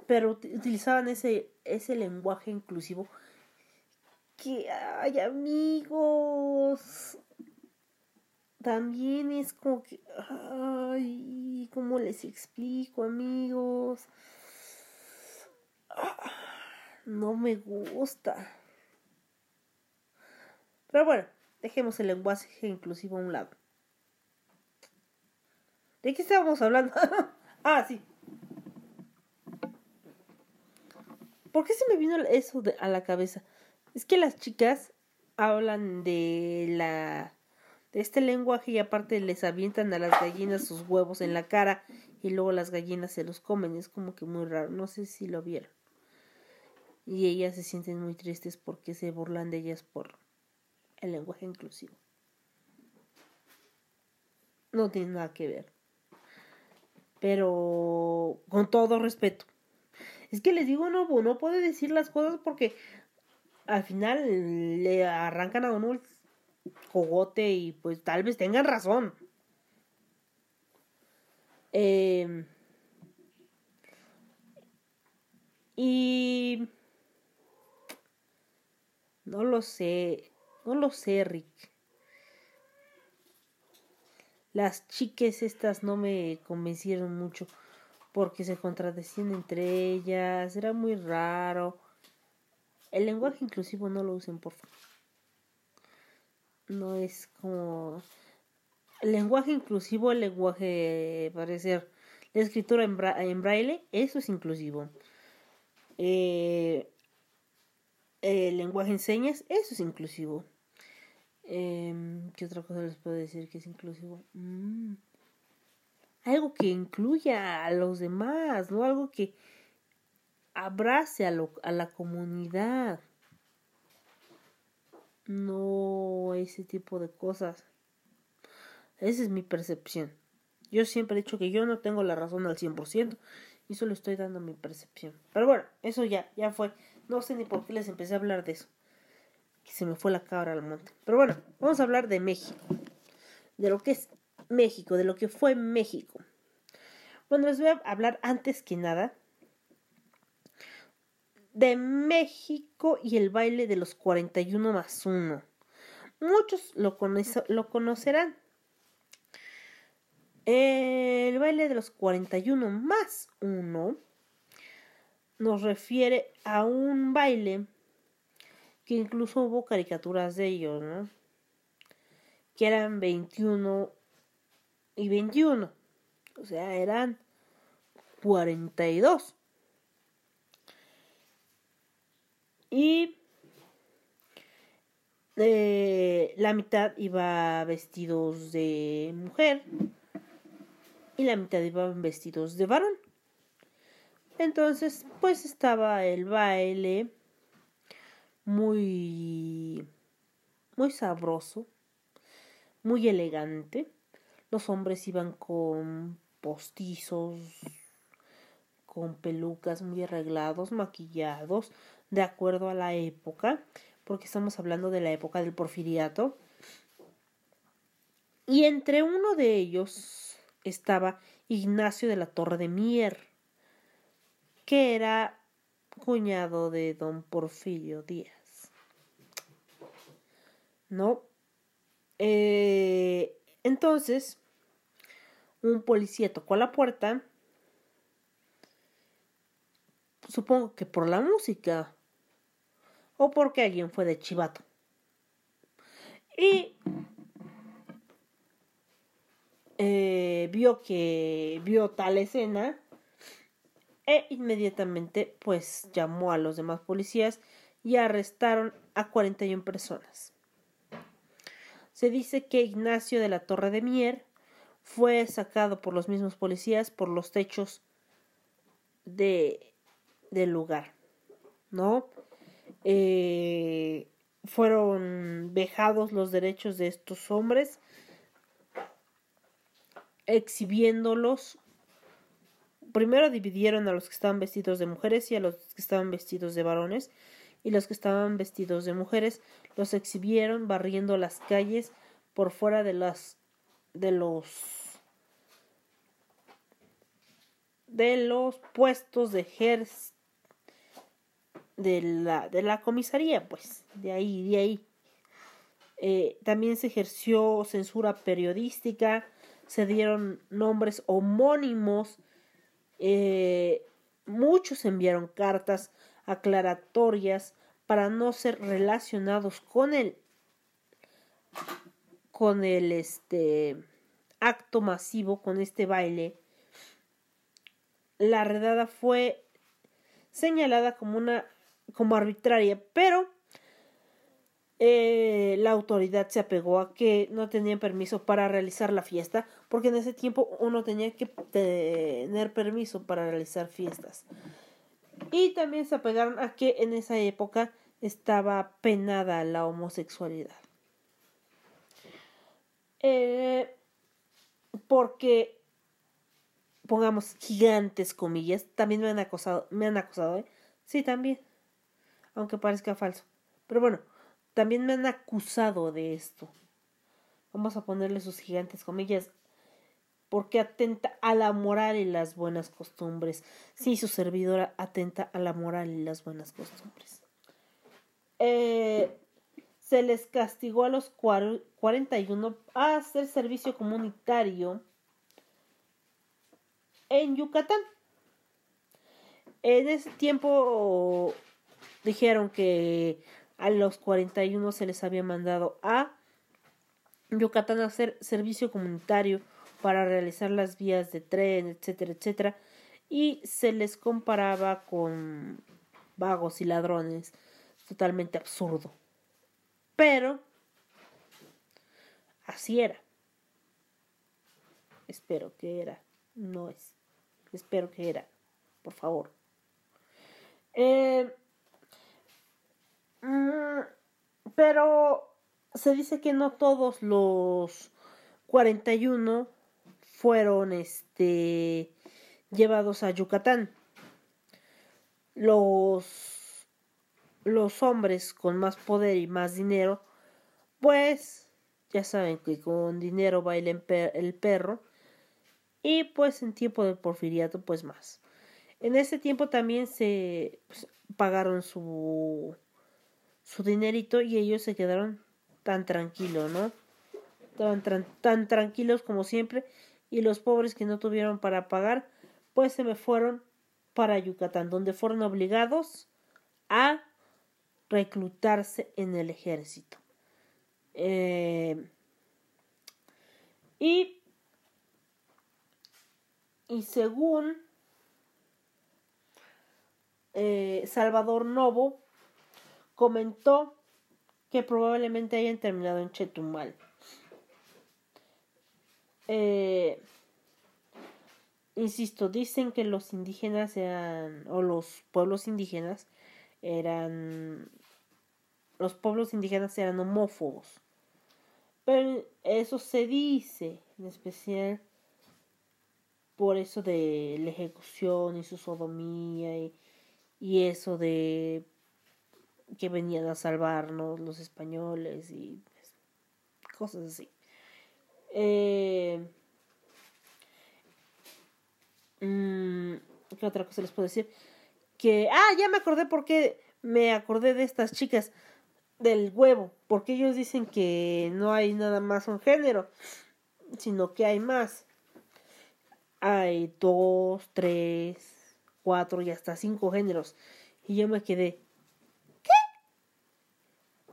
pero ut- utilizaban ese, ese lenguaje inclusivo. Que, ay, amigos. también es como que, ay, ¿cómo les explico, amigos? Ah, No me gusta. Pero bueno, dejemos el lenguaje inclusivo a un lado. ¿De qué estábamos hablando? ah, sí. ¿Por qué se me vino eso a la cabeza? Es que las chicas hablan de la de este lenguaje y aparte les avientan a las gallinas sus huevos en la cara y luego las gallinas se los comen. Es como que muy raro. No sé si lo vieron. Y ellas se sienten muy tristes porque se burlan de ellas por el lenguaje inclusivo. No tiene nada que ver. Pero con todo respeto. Es que les digo, no, no puede decir las cosas porque al final le arrancan a uno el cogote y pues tal vez tengan razón. Eh, y no lo sé, no lo sé, Rick. Las chiques estas no me convencieron mucho porque se contradecían entre ellas, era muy raro. El lenguaje inclusivo no lo usen, por favor. No es como el lenguaje inclusivo, el lenguaje parecer la escritura en, en braille, eso es inclusivo. Eh, el lenguaje en señas, eso es inclusivo. Em, ¿Qué otra cosa les puedo decir que es inclusivo? Mm. Algo que incluya a los demás, ¿no? Algo que abrace a, lo- a la comunidad. No ese tipo de cosas. Esa es mi percepción. Yo siempre he dicho que yo no tengo la razón al 100% y solo estoy dando mi percepción. Pero bueno, eso ya, ya fue. No sé ni por qué les empecé a hablar de eso. Que se me fue la cabra al monte. Pero bueno, vamos a hablar de México. De lo que es México, de lo que fue México. Bueno, les voy a hablar antes que nada de México y el baile de los 41 más 1. Muchos lo, conoce- lo conocerán. El baile de los 41 más 1 nos refiere a un baile que incluso hubo caricaturas de ellos, ¿no? Que eran 21 y 21. O sea, eran 42. Y eh, la mitad iba vestidos de mujer y la mitad iban vestidos de varón. Entonces, pues estaba el baile muy muy sabroso, muy elegante. Los hombres iban con postizos, con pelucas muy arreglados, maquillados, de acuerdo a la época, porque estamos hablando de la época del porfiriato. Y entre uno de ellos estaba Ignacio de la Torre de Mier, que era cuñado de don Porfirio Díaz. ¿No? Eh, entonces, un policía tocó la puerta, supongo que por la música, o porque alguien fue de chivato. Y eh, vio que vio tal escena e inmediatamente pues llamó a los demás policías y arrestaron a 41 personas. Se dice que Ignacio de la Torre de Mier fue sacado por los mismos policías por los techos de, del lugar, ¿no? Eh, fueron vejados los derechos de estos hombres, exhibiéndolos. Primero dividieron a los que estaban vestidos de mujeres y a los que estaban vestidos de varones, y los que estaban vestidos de mujeres los exhibieron barriendo las calles por fuera de las de los de los puestos de ejército de la, de la comisaría, pues, de ahí, de ahí. Eh, también se ejerció censura periodística, se dieron nombres homónimos, eh, muchos enviaron cartas aclaratorias para no ser relacionados con el con el este acto masivo con este baile. La redada fue señalada como una como arbitraria pero eh, la autoridad se apegó a que no tenían permiso para realizar la fiesta, porque en ese tiempo uno tenía que tener permiso para realizar fiestas. Y también se apegaron a que en esa época estaba penada la homosexualidad. Eh, porque, pongamos gigantes comillas, también me han acosado, me han acosado, ¿eh? Sí, también, aunque parezca falso. Pero bueno, también me han acusado de esto. Vamos a ponerle sus gigantes comillas. Porque atenta a la moral y las buenas costumbres. Sí, su servidora atenta a la moral y las buenas costumbres. Eh, se les castigó a los 41 a hacer servicio comunitario en Yucatán. En ese tiempo dijeron que a los 41 se les había mandado a Yucatán a hacer servicio comunitario para realizar las vías de tren, etcétera, etcétera, y se les comparaba con vagos y ladrones, totalmente absurdo. Pero así era. Espero que era, no es. Espero que era, por favor. Eh, pero se dice que no todos los 41 fueron este llevados a Yucatán. Los los hombres con más poder y más dinero, pues ya saben que con dinero baila el perro y pues en tiempo de porfiriato pues más. En ese tiempo también se pues, pagaron su su dinerito y ellos se quedaron tan tranquilos, ¿no? Estaban tan tranquilos como siempre y los pobres que no tuvieron para pagar, pues se me fueron para Yucatán, donde fueron obligados a reclutarse en el ejército. Eh, y, y según eh, Salvador Novo, comentó que probablemente hayan terminado en Chetumal. Eh, insisto, dicen que los indígenas eran, o los pueblos indígenas eran, los pueblos indígenas eran homófobos. Pero eso se dice, en especial por eso de la ejecución y su sodomía y, y eso de que venían a salvarnos los españoles y pues, cosas así. Eh, mm, ¿Qué otra cosa les puedo decir? Que, ah, ya me acordé porque me acordé de estas chicas del huevo, porque ellos dicen que no hay nada más un género, sino que hay más. Hay dos, tres, cuatro y hasta cinco géneros. Y yo me quedé,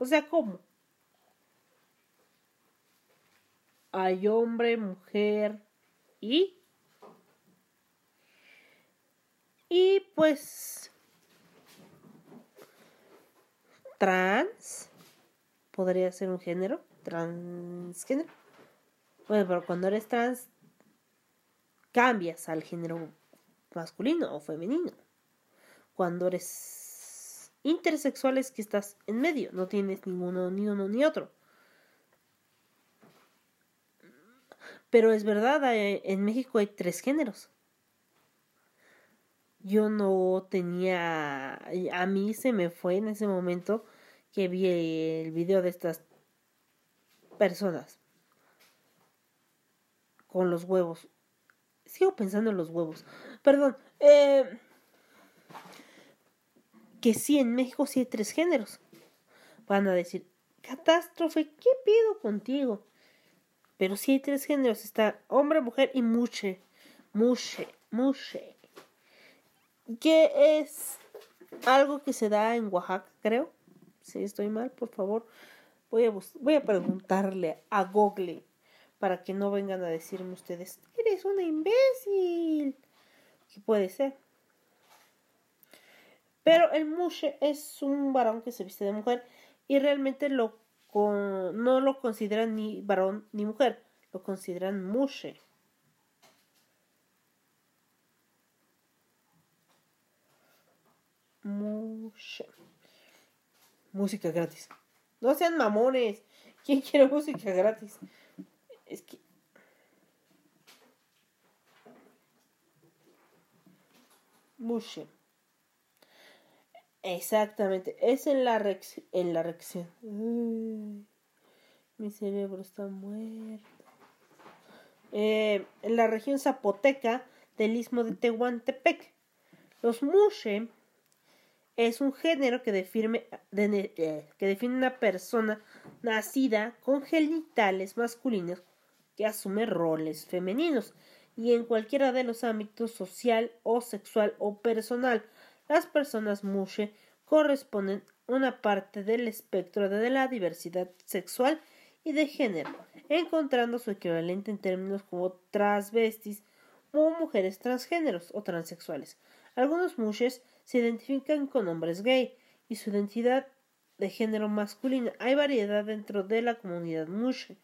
o sea, ¿cómo? Hay hombre, mujer y... Y pues... Trans. Podría ser un género. Transgénero. Bueno, pero cuando eres trans, cambias al género masculino o femenino. Cuando eres intersexuales que estás en medio, no tienes ninguno, ni uno ni otro. Pero es verdad, en México hay tres géneros. Yo no tenía, a mí se me fue en ese momento que vi el video de estas personas con los huevos. Sigo pensando en los huevos. Perdón. Eh, que sí, en México sí hay tres géneros. Van a decir, catástrofe, ¿qué pido contigo? Pero sí hay tres géneros, está hombre, mujer y mushe. Mushe, mushe. Que es algo que se da en Oaxaca, creo. Si estoy mal, por favor, voy a, voy a preguntarle a Google para que no vengan a decirme ustedes, eres una imbécil. Que puede ser. Pero el mushe es un varón que se viste de mujer y realmente lo no lo consideran ni varón ni mujer, lo consideran mushe. Mushe. Música gratis. No sean mamones. ¿Quién quiere música gratis? Es que mushe. Exactamente, es en la reacción. En la reacción. Ay, mi cerebro está muerto. Eh, en la región zapoteca del istmo de Tehuantepec. Los mushe es un género que define, de- eh, que define una persona nacida con genitales masculinos que asume roles femeninos y en cualquiera de los ámbitos social o sexual o personal. Las personas mushe corresponden a una parte del espectro de la diversidad sexual y de género, encontrando su equivalente en términos como transvestis o mujeres transgéneros o transexuales. Algunos mushes se identifican con hombres gay y su identidad de género masculina. Hay variedad dentro de la comunidad mushe.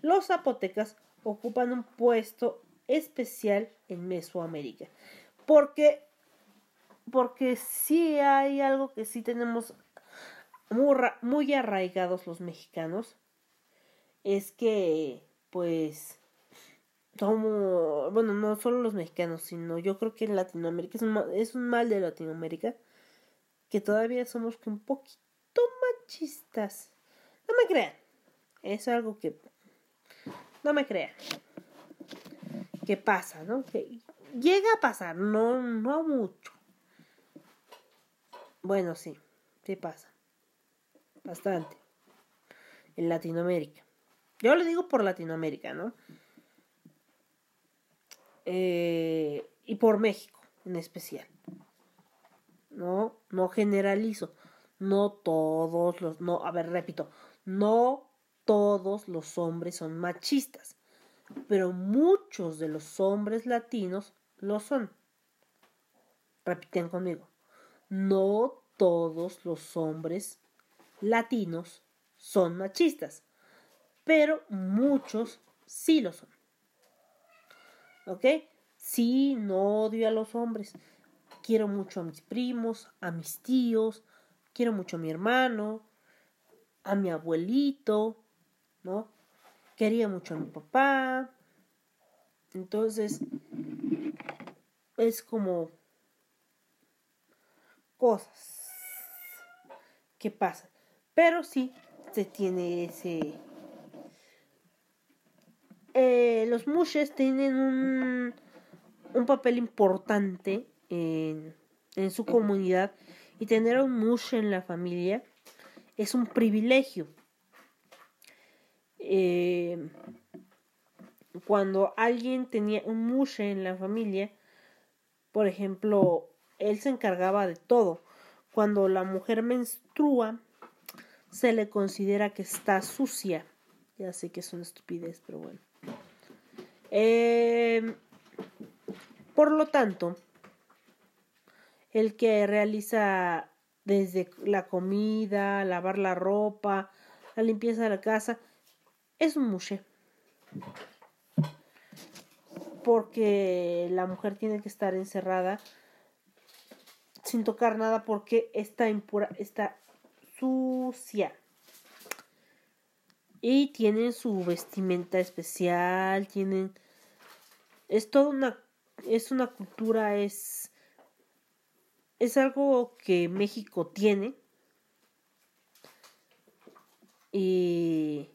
Los zapotecas ocupan un puesto especial en Mesoamérica. Porque, porque sí hay algo que sí tenemos muy, ra- muy arraigados los mexicanos. Es que, pues, como, bueno, no solo los mexicanos, sino yo creo que en Latinoamérica es un, ma- es un mal de Latinoamérica que todavía somos un poquito machistas. No me crean. Es algo que no me crean. Que pasa, ¿no? Que llega a pasar, no no mucho. Bueno, sí, sí pasa. Bastante. En Latinoamérica. Yo lo digo por Latinoamérica, ¿no? Eh, y por México en especial. No, no generalizo. No todos los, no, a ver, repito, no todos los hombres son machistas, pero muchos de los hombres latinos lo son. Repiten conmigo. No todos los hombres latinos son machistas, pero muchos sí lo son. ¿Ok? Sí, no odio a los hombres. Quiero mucho a mis primos, a mis tíos, quiero mucho a mi hermano, a mi abuelito, ¿no? Quería mucho a mi papá. Entonces, es como cosas que pasan. Pero sí, se tiene ese... Eh, los mushes tienen un, un papel importante en, en su comunidad y tener un mush en la familia es un privilegio. Eh, cuando alguien tenía un mushe en la familia, por ejemplo, él se encargaba de todo. Cuando la mujer menstrua, se le considera que está sucia. Ya sé que es una estupidez, pero bueno. Eh, por lo tanto, el que realiza desde la comida, lavar la ropa, la limpieza de la casa, es un mushe. Porque la mujer tiene que estar encerrada sin tocar nada porque está impura, está sucia. Y tienen su vestimenta especial, tienen es toda una es una cultura es es algo que México tiene y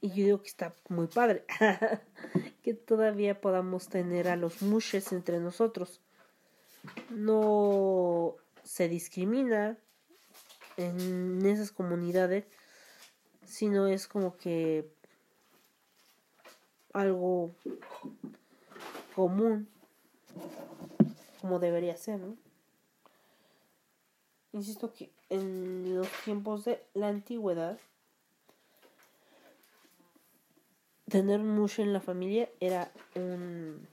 y yo digo que está muy padre que todavía podamos tener a los mushes entre nosotros no se discrimina en esas comunidades, sino es como que algo común, como debería ser, ¿no? Insisto que en los tiempos de la antigüedad, tener mushe en la familia era un,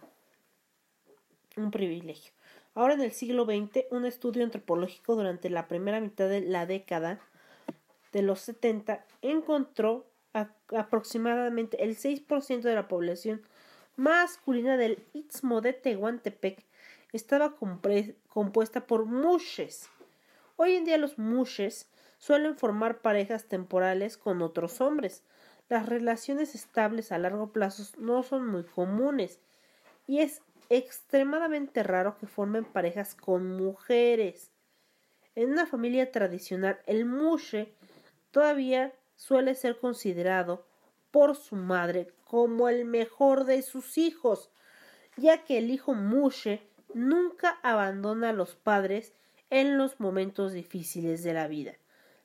un privilegio. Ahora en el siglo XX, un estudio antropológico durante la primera mitad de la década de los 70 encontró a- aproximadamente el 6% de la población masculina del Istmo de Tehuantepec estaba compuesta por mushes. Hoy en día los mushes suelen formar parejas temporales con otros hombres. Las relaciones estables a largo plazo no son muy comunes y es extremadamente raro que formen parejas con mujeres. En una familia tradicional, el mushe todavía suele ser considerado por su madre como el mejor de sus hijos, ya que el hijo mushe nunca abandona a los padres en los momentos difíciles de la vida,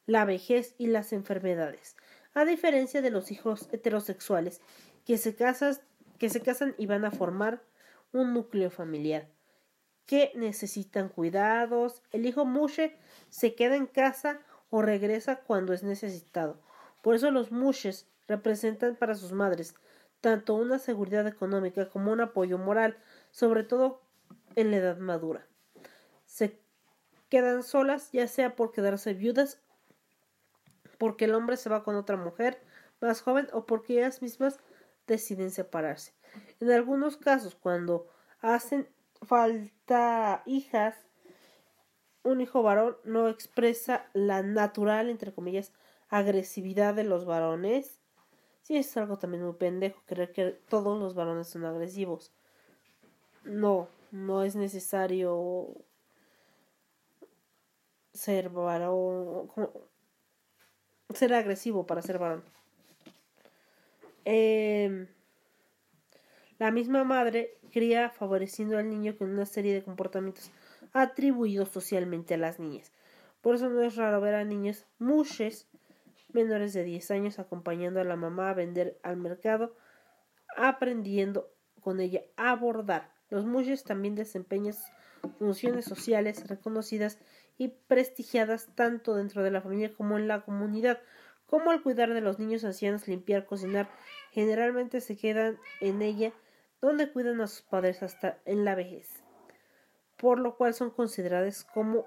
la vejez y las enfermedades, a diferencia de los hijos heterosexuales que se, casas- que se casan y van a formar un núcleo familiar que necesitan cuidados. El hijo mushe se queda en casa o regresa cuando es necesitado. Por eso los mushes representan para sus madres tanto una seguridad económica como un apoyo moral, sobre todo en la edad madura. Se quedan solas, ya sea por quedarse viudas, porque el hombre se va con otra mujer más joven o porque ellas mismas deciden separarse. En algunos casos, cuando hacen falta hijas, un hijo varón no expresa la natural, entre comillas, agresividad de los varones. Sí, es algo también muy pendejo creer que todos los varones son agresivos. No, no es necesario ser varón, ser agresivo para ser varón. Em, la misma madre cría favoreciendo al niño con una serie de comportamientos atribuidos socialmente a las niñas. Por eso no es raro ver a niños mushes menores de 10 años acompañando a la mamá a vender al mercado, aprendiendo con ella a bordar. Los mushes también desempeñan funciones sociales reconocidas y prestigiadas tanto dentro de la familia como en la comunidad, como al cuidar de los niños ancianos, limpiar, cocinar. Generalmente se quedan en ella donde cuidan a sus padres hasta en la vejez, por lo cual son consideradas como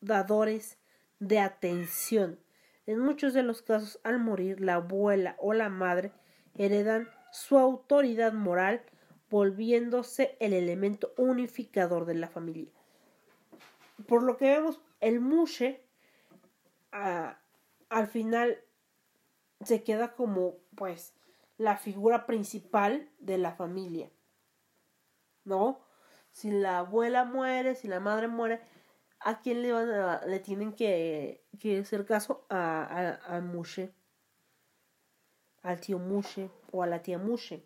dadores de atención. En muchos de los casos, al morir la abuela o la madre, heredan su autoridad moral, volviéndose el elemento unificador de la familia. Por lo que vemos, el mushe ah, al final se queda como, pues, la figura principal de la familia. ¿No? Si la abuela muere, si la madre muere, ¿a quién le van a, le tienen que, que hacer caso? A, a, al mushe, al tío mushe o a la tía mushe.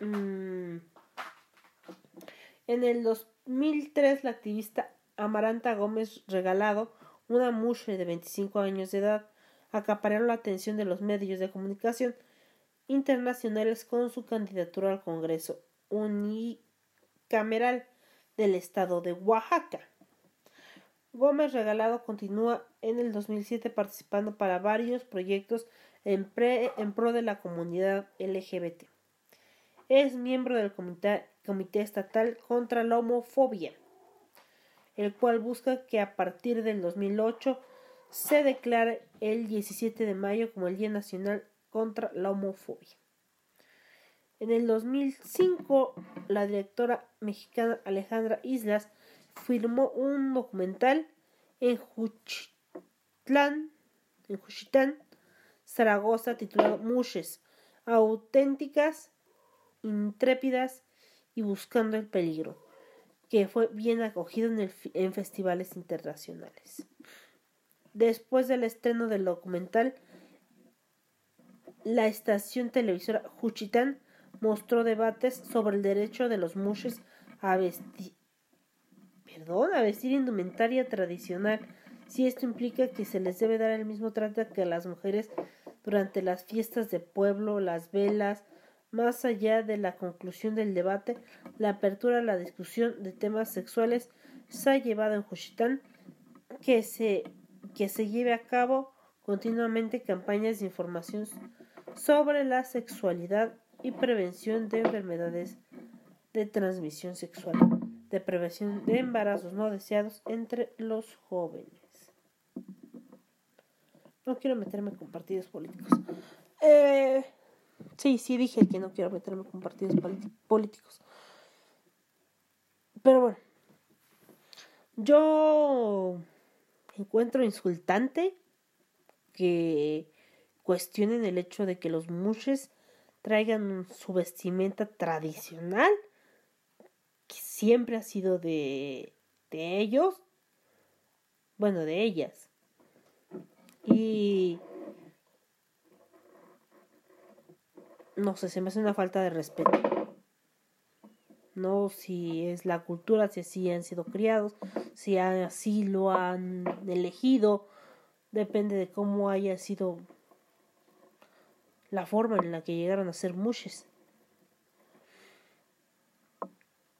Mm. En el 2003, la activista Amaranta Gómez Regalado, una mushe de 25 años de edad, acapararon la atención de los medios de comunicación internacionales con su candidatura al Congreso unicameral del estado de Oaxaca. Gómez Regalado continúa en el 2007 participando para varios proyectos en, pro de la comunidad LGBT. Es miembro del Comité, Comité Estatal contra la Homofobia, el cual busca que a partir del 2008 se declare el 17 de mayo como el Día Nacional contra la Homofobia. En el 2005, la directora mexicana Alejandra Islas firmó un documental en Juchitán, en Juchitán, Zaragoza, titulado Mushes, auténticas, intrépidas y buscando el peligro, que fue bien acogido en festivales internacionales. Después del estreno del documental, la estación televisora Juchitán mostró debates sobre el derecho de los mushes a vestir, perdón, a vestir indumentaria tradicional. Si esto implica que se les debe dar el mismo trato que a las mujeres durante las fiestas de pueblo, las velas, más allá de la conclusión del debate, la apertura a la discusión de temas sexuales se ha llevado en Juchitán que se, que se lleve a cabo continuamente campañas de información sobre la sexualidad y prevención de enfermedades de transmisión sexual, de prevención de embarazos no deseados entre los jóvenes. No quiero meterme con partidos políticos. Eh, sí, sí dije que no quiero meterme con partidos políticos. Pero bueno, yo encuentro insultante que cuestionen el hecho de que los mushes traigan su vestimenta tradicional, que siempre ha sido de, de ellos, bueno, de ellas. Y no sé, se me hace una falta de respeto. No si es la cultura, si así han sido criados, si así lo han elegido, depende de cómo haya sido la forma en la que llegaron a ser mushes.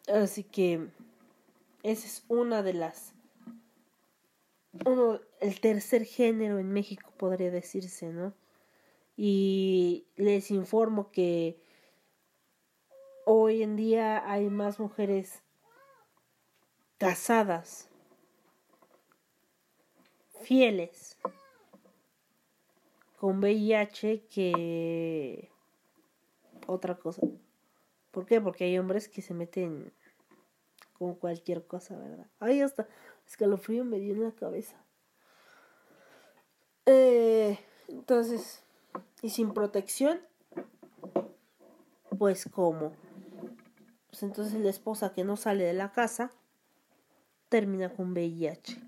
Así que esa es una de las uno el tercer género en México podría decirse, ¿no? Y les informo que hoy en día hay más mujeres casadas, fieles, con VIH que otra cosa. ¿Por qué? Porque hay hombres que se meten con cualquier cosa, ¿verdad? Ay, hasta escalofrío me dio en la cabeza. Eh, entonces, y sin protección, pues como. Pues entonces la esposa que no sale de la casa termina con VIH.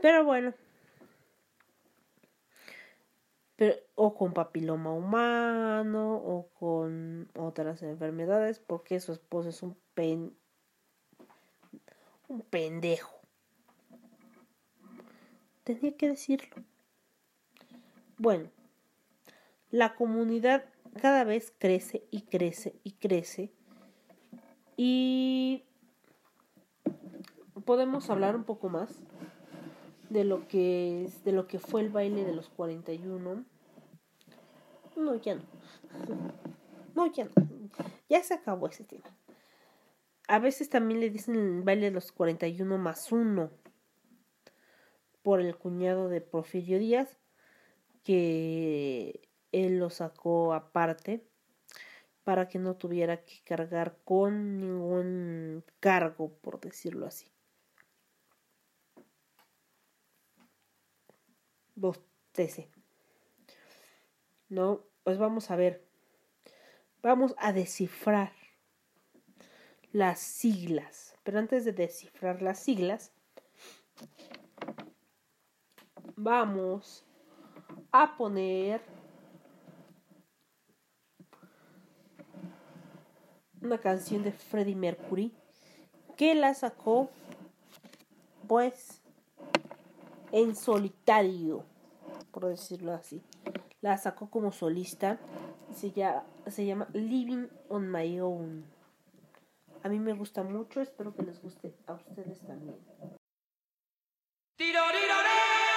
Pero bueno. O con papiloma humano o con otras enfermedades porque su esposo es un un pendejo. Tenía que decirlo. Bueno, la comunidad cada vez crece y crece y crece y podemos hablar un poco más de lo que es, de lo que fue el baile de los 41. No, ya no. No, ya no. Ya se acabó ese tema. A veces también le dicen el baile de los 41 más uno por el cuñado de Porfirio Díaz que él lo sacó aparte para que no tuviera que cargar con ningún cargo, por decirlo así. Bostece. No, pues vamos a ver. Vamos a descifrar las siglas. Pero antes de descifrar las siglas, vamos a poner una canción de Freddie Mercury que la sacó pues en solitario por decirlo así. La sacó como solista se llama, se llama Living on My Own. A mí me gusta mucho espero que les guste a ustedes también. Sometimes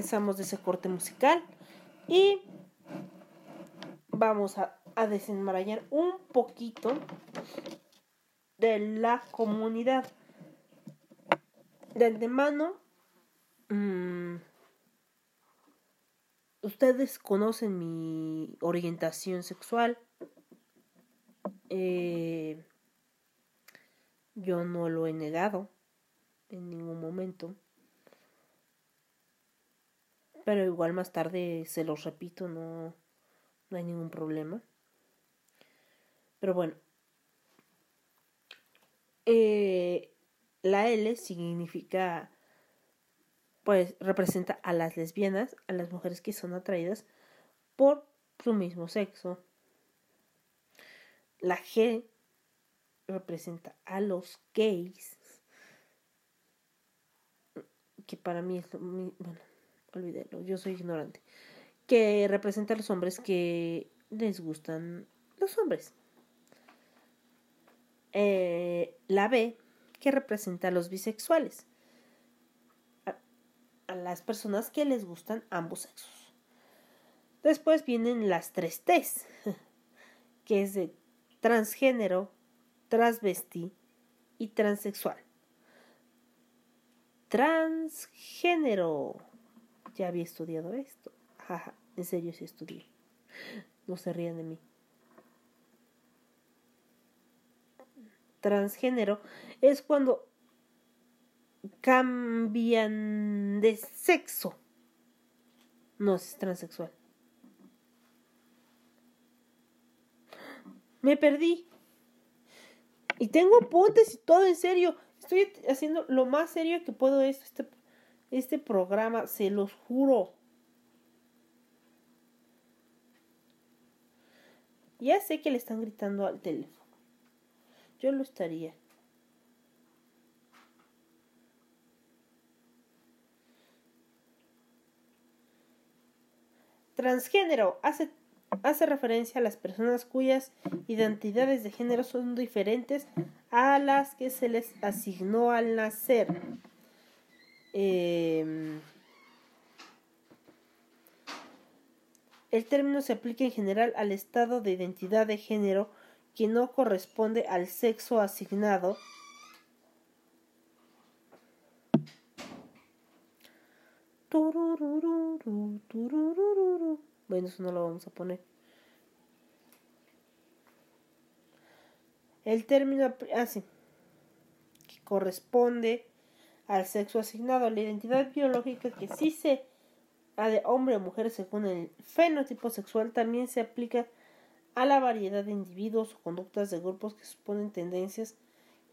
regresamos de ese corte musical y vamos a, a desenmarañar un poquito de la comunidad. De antemano, mm, ustedes conocen mi orientación sexual. Eh, yo no lo he negado en ningún momento. Pero igual más tarde se los repito, no, no hay ningún problema. Pero bueno. Eh, la L significa, pues representa a las lesbianas, a las mujeres que son atraídas por su mismo sexo. La G representa a los gays, que para mí es lo mi- bueno, olvídelo, yo soy ignorante, que representa a los hombres que les gustan los hombres. Eh, la B, que representa a los bisexuales, a, las personas que les gustan ambos sexos. Después vienen las tres T's, que es de transgénero, transvesti y transexual. Transgénero. Ya había estudiado esto. Jaja, en serio sí estudié. No se rían de mí. Transgénero es cuando cambian de sexo. No es transexual. Me perdí. Y tengo apuntes y todo en serio. Estoy haciendo lo más serio que puedo esto, este, este programa, se los juro. Ya sé que le están gritando al teléfono. Yo lo estaría. Transgénero hace, hace referencia a las personas cuyas identidades de género son diferentes a las que se les asignó al nacer. Em, el término se aplica en general al estado de identidad de género que no corresponde al sexo asignado. Bueno, eso no lo vamos a poner. El término ah, que corresponde al sexo asignado, la identidad biológica que sí se ha de hombre o mujer según el fenotipo sexual también se aplica a la variedad de individuos o conductas de grupos que suponen tendencias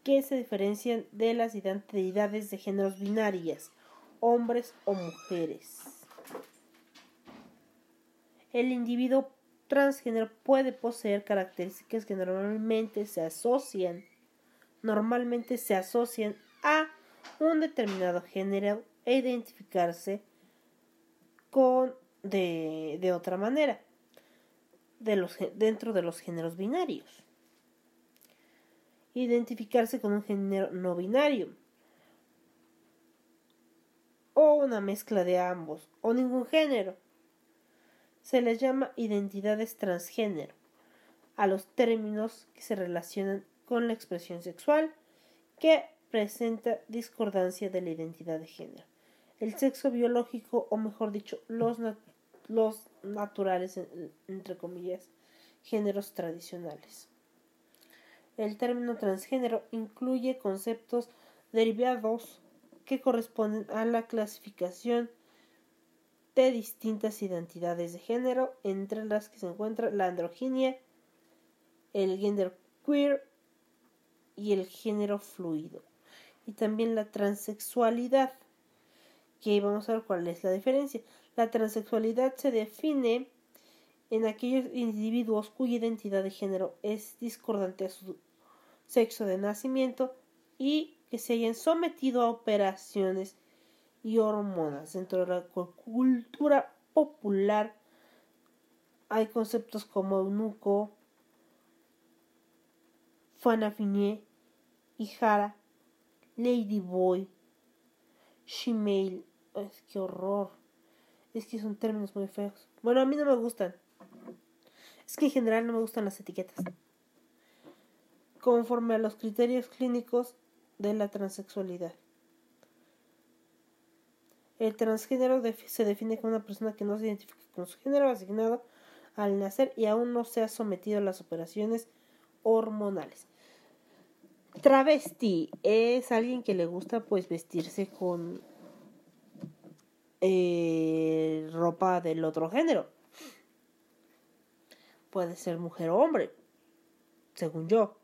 que se diferencian de las identidades de géneros binarias, hombres o mujeres. El individuo transgénero puede poseer características que normalmente se asocian normalmente se asocian a un determinado género e identificarse con de, de otra manera de los, dentro de los géneros binarios. Identificarse con un género no binario o una mezcla de ambos o ningún género. Se les llama identidades transgénero a los términos que se relacionan con la expresión sexual que presenta discordancia de la identidad de género. El sexo biológico, o mejor dicho, los, los naturales, en- entre comillas, géneros tradicionales. El término transgénero incluye conceptos derivados que corresponden a la clasificación de distintas identidades de género, entre las que se encuentra la androginia, el gender queer y el género fluido. Y también la transexualidad, que vamos a ver cuál es la diferencia. La transexualidad se define en aquellos individuos cuya identidad de género es discordante a su sexo de nacimiento y que se hayan sometido a operaciones y hormonas. Dentro de la cu- cultura popular hay conceptos como eunuco, Fanafinie, Hijara, Ladyboy, Shemale, ay, qué horror, Es que son términos muy feos. Bueno, a mí no me gustan. Es que en general no me gustan las etiquetas. Conforme a los criterios clínicos de la transexualidad. El transgénero se define como una persona que no se identifica con su género asignado al nacer y aún no se ha sometido a las operaciones hormonales. Travesti es alguien que le gusta pues vestirse con eh, ropa del otro género. Puede ser mujer o hombre, según yo,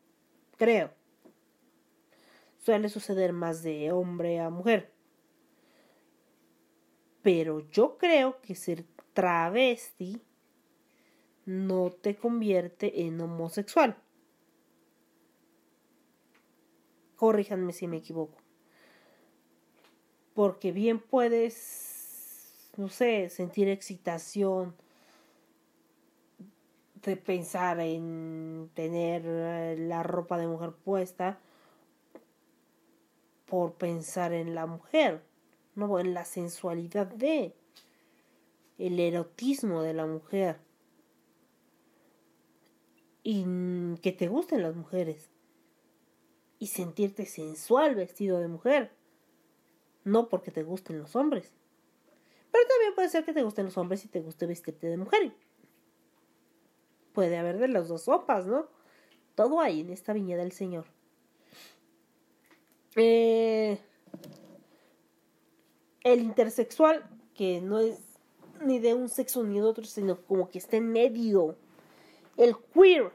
creo. Suele suceder más de hombre a mujer. Pero yo creo que ser travesti no te convierte en homosexual. Corríjanme si me equivoco. Porque bien puedes, no sé, sentir excitación de pensar en tener eh, la ropa de mujer puesta por pensar en la mujer, no en la sensualidad de el erotismo de la mujer. Y que te gusten las mujeres y sentirte sensual vestido de mujer, no porque te gusten los hombres. Pero también puede ser que te gusten los hombres y te guste vestirte de mujer. Puede haber de las dos sopas, ¿no? Todo hay en esta viña del Señor. Eh, el intersexual, que no es ni de un sexo ni de otro, sino como que está en medio. El queer,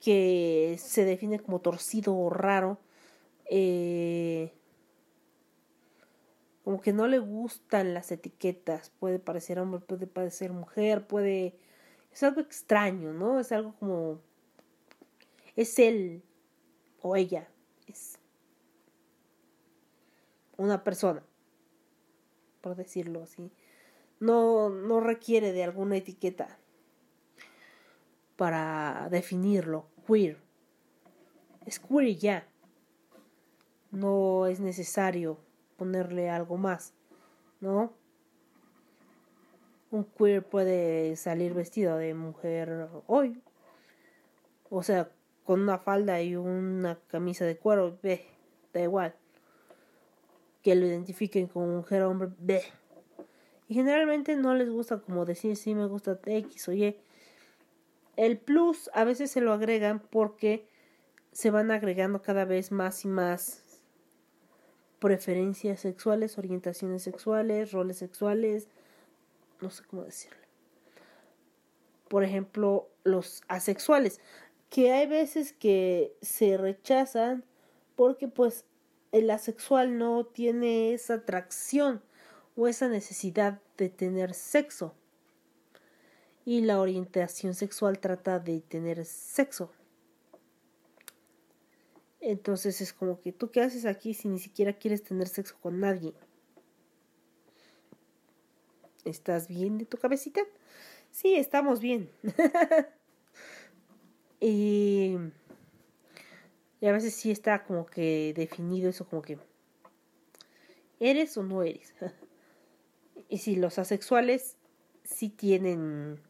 que se define como torcido o raro. eh, como que no le gustan las etiquetas. Puede parecer hombre, puede parecer mujer, puede... Es algo extraño, ¿no? Es algo como... Es él o ella. Es una persona, por decirlo así. No, no requiere de alguna etiqueta para definirlo. Queer. Es queer ya. No es necesario ponerle algo más, ¿no? Un queer puede salir vestido de mujer hoy. O sea, con una falda y una camisa de cuero, ve, da igual. Que lo identifiquen como mujer o hombre, ve. Y generalmente no les gusta como decir sí me gusta X o Y. El plus a veces se lo agregan porque se van agregando cada vez más y más preferencias sexuales, orientaciones sexuales, roles sexuales, no sé cómo decirlo. Por ejemplo, los asexuales, que hay veces que se rechazan porque pues el asexual no tiene esa atracción o esa necesidad de tener sexo. Y la orientación sexual trata de tener sexo. Entonces es como que tú qué haces aquí si ni siquiera quieres tener sexo con nadie. ¿Estás bien de tu cabecita? Sí, estamos bien. y, a veces sí está como que definido eso como que eres o no eres. y si los asexuales sí tienen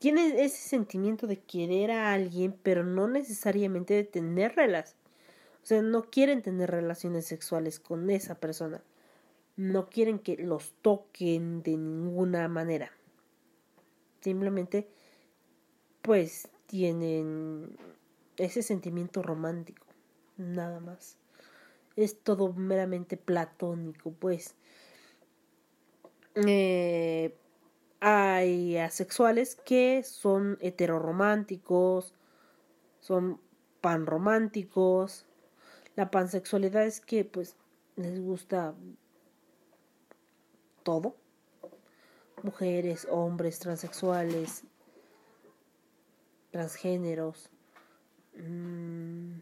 tienen ese sentimiento de querer a alguien, pero no necesariamente de tener relaciones. O sea, no quieren tener relaciones sexuales con esa persona. No quieren que los toquen de ninguna manera. Simplemente, pues, tienen ese sentimiento romántico. Nada más. Es todo meramente platónico, pues. Eh, hay asexuales que son heterorománticos, son panrománticos. La pansexualidad es que pues les gusta todo. Mujeres, hombres, transexuales, transgéneros. Mm,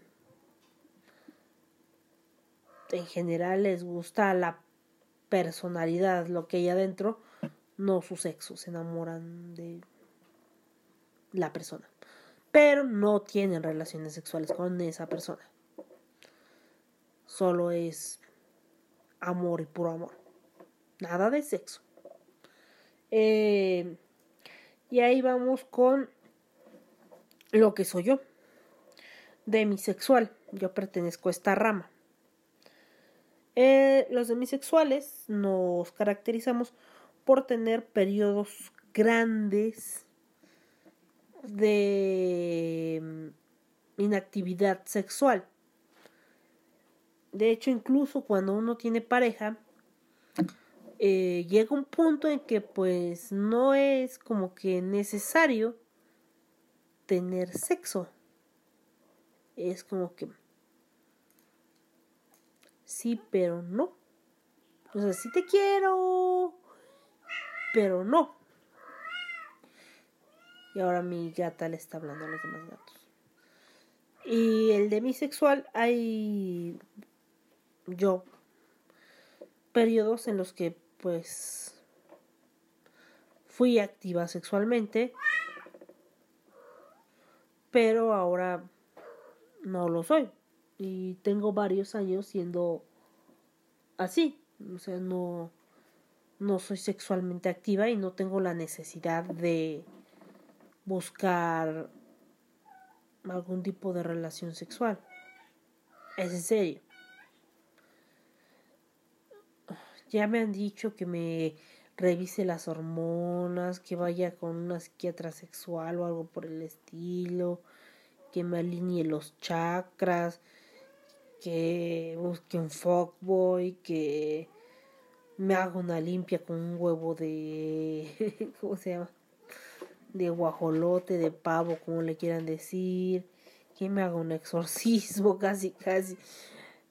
en general les gusta la personalidad, lo que hay adentro no su sexo, se enamoran de la persona, pero no tienen relaciones sexuales con esa persona. Solo es amor y puro amor. nada de sexo. Eh, y ahí vamos con lo que soy yo, demisexual. Yo pertenezco a esta rama. Eh, los demisexuales nos caracterizamos por tener periodos grandes de mm, inactividad sexual. De hecho, incluso cuando uno tiene pareja, eh, llega un punto en que pues no es como que necesario tener sexo. Es como que sí, pero no. O sea, sí te quiero, pero no. Y ahora mi gata le está hablando a los demás gatos. Y el demisexual hay yo periodos en los que pues fui activa sexualmente, pero ahora no lo soy. Y tengo varios años siendo así. O sea, no, no soy sexualmente activa y no tengo la necesidad de buscar algún tipo de relación sexual. Es en serio. Ya me han dicho que me revise las hormonas, que vaya con una psiquiatra sexual o algo por el estilo, que me alinee los chakras, que busque un fuckboy, que me haga una limpia con un huevo de... ¿Cómo se llama? De guajolote, de pavo, como le quieran decir. Que me haga un exorcismo, casi, casi.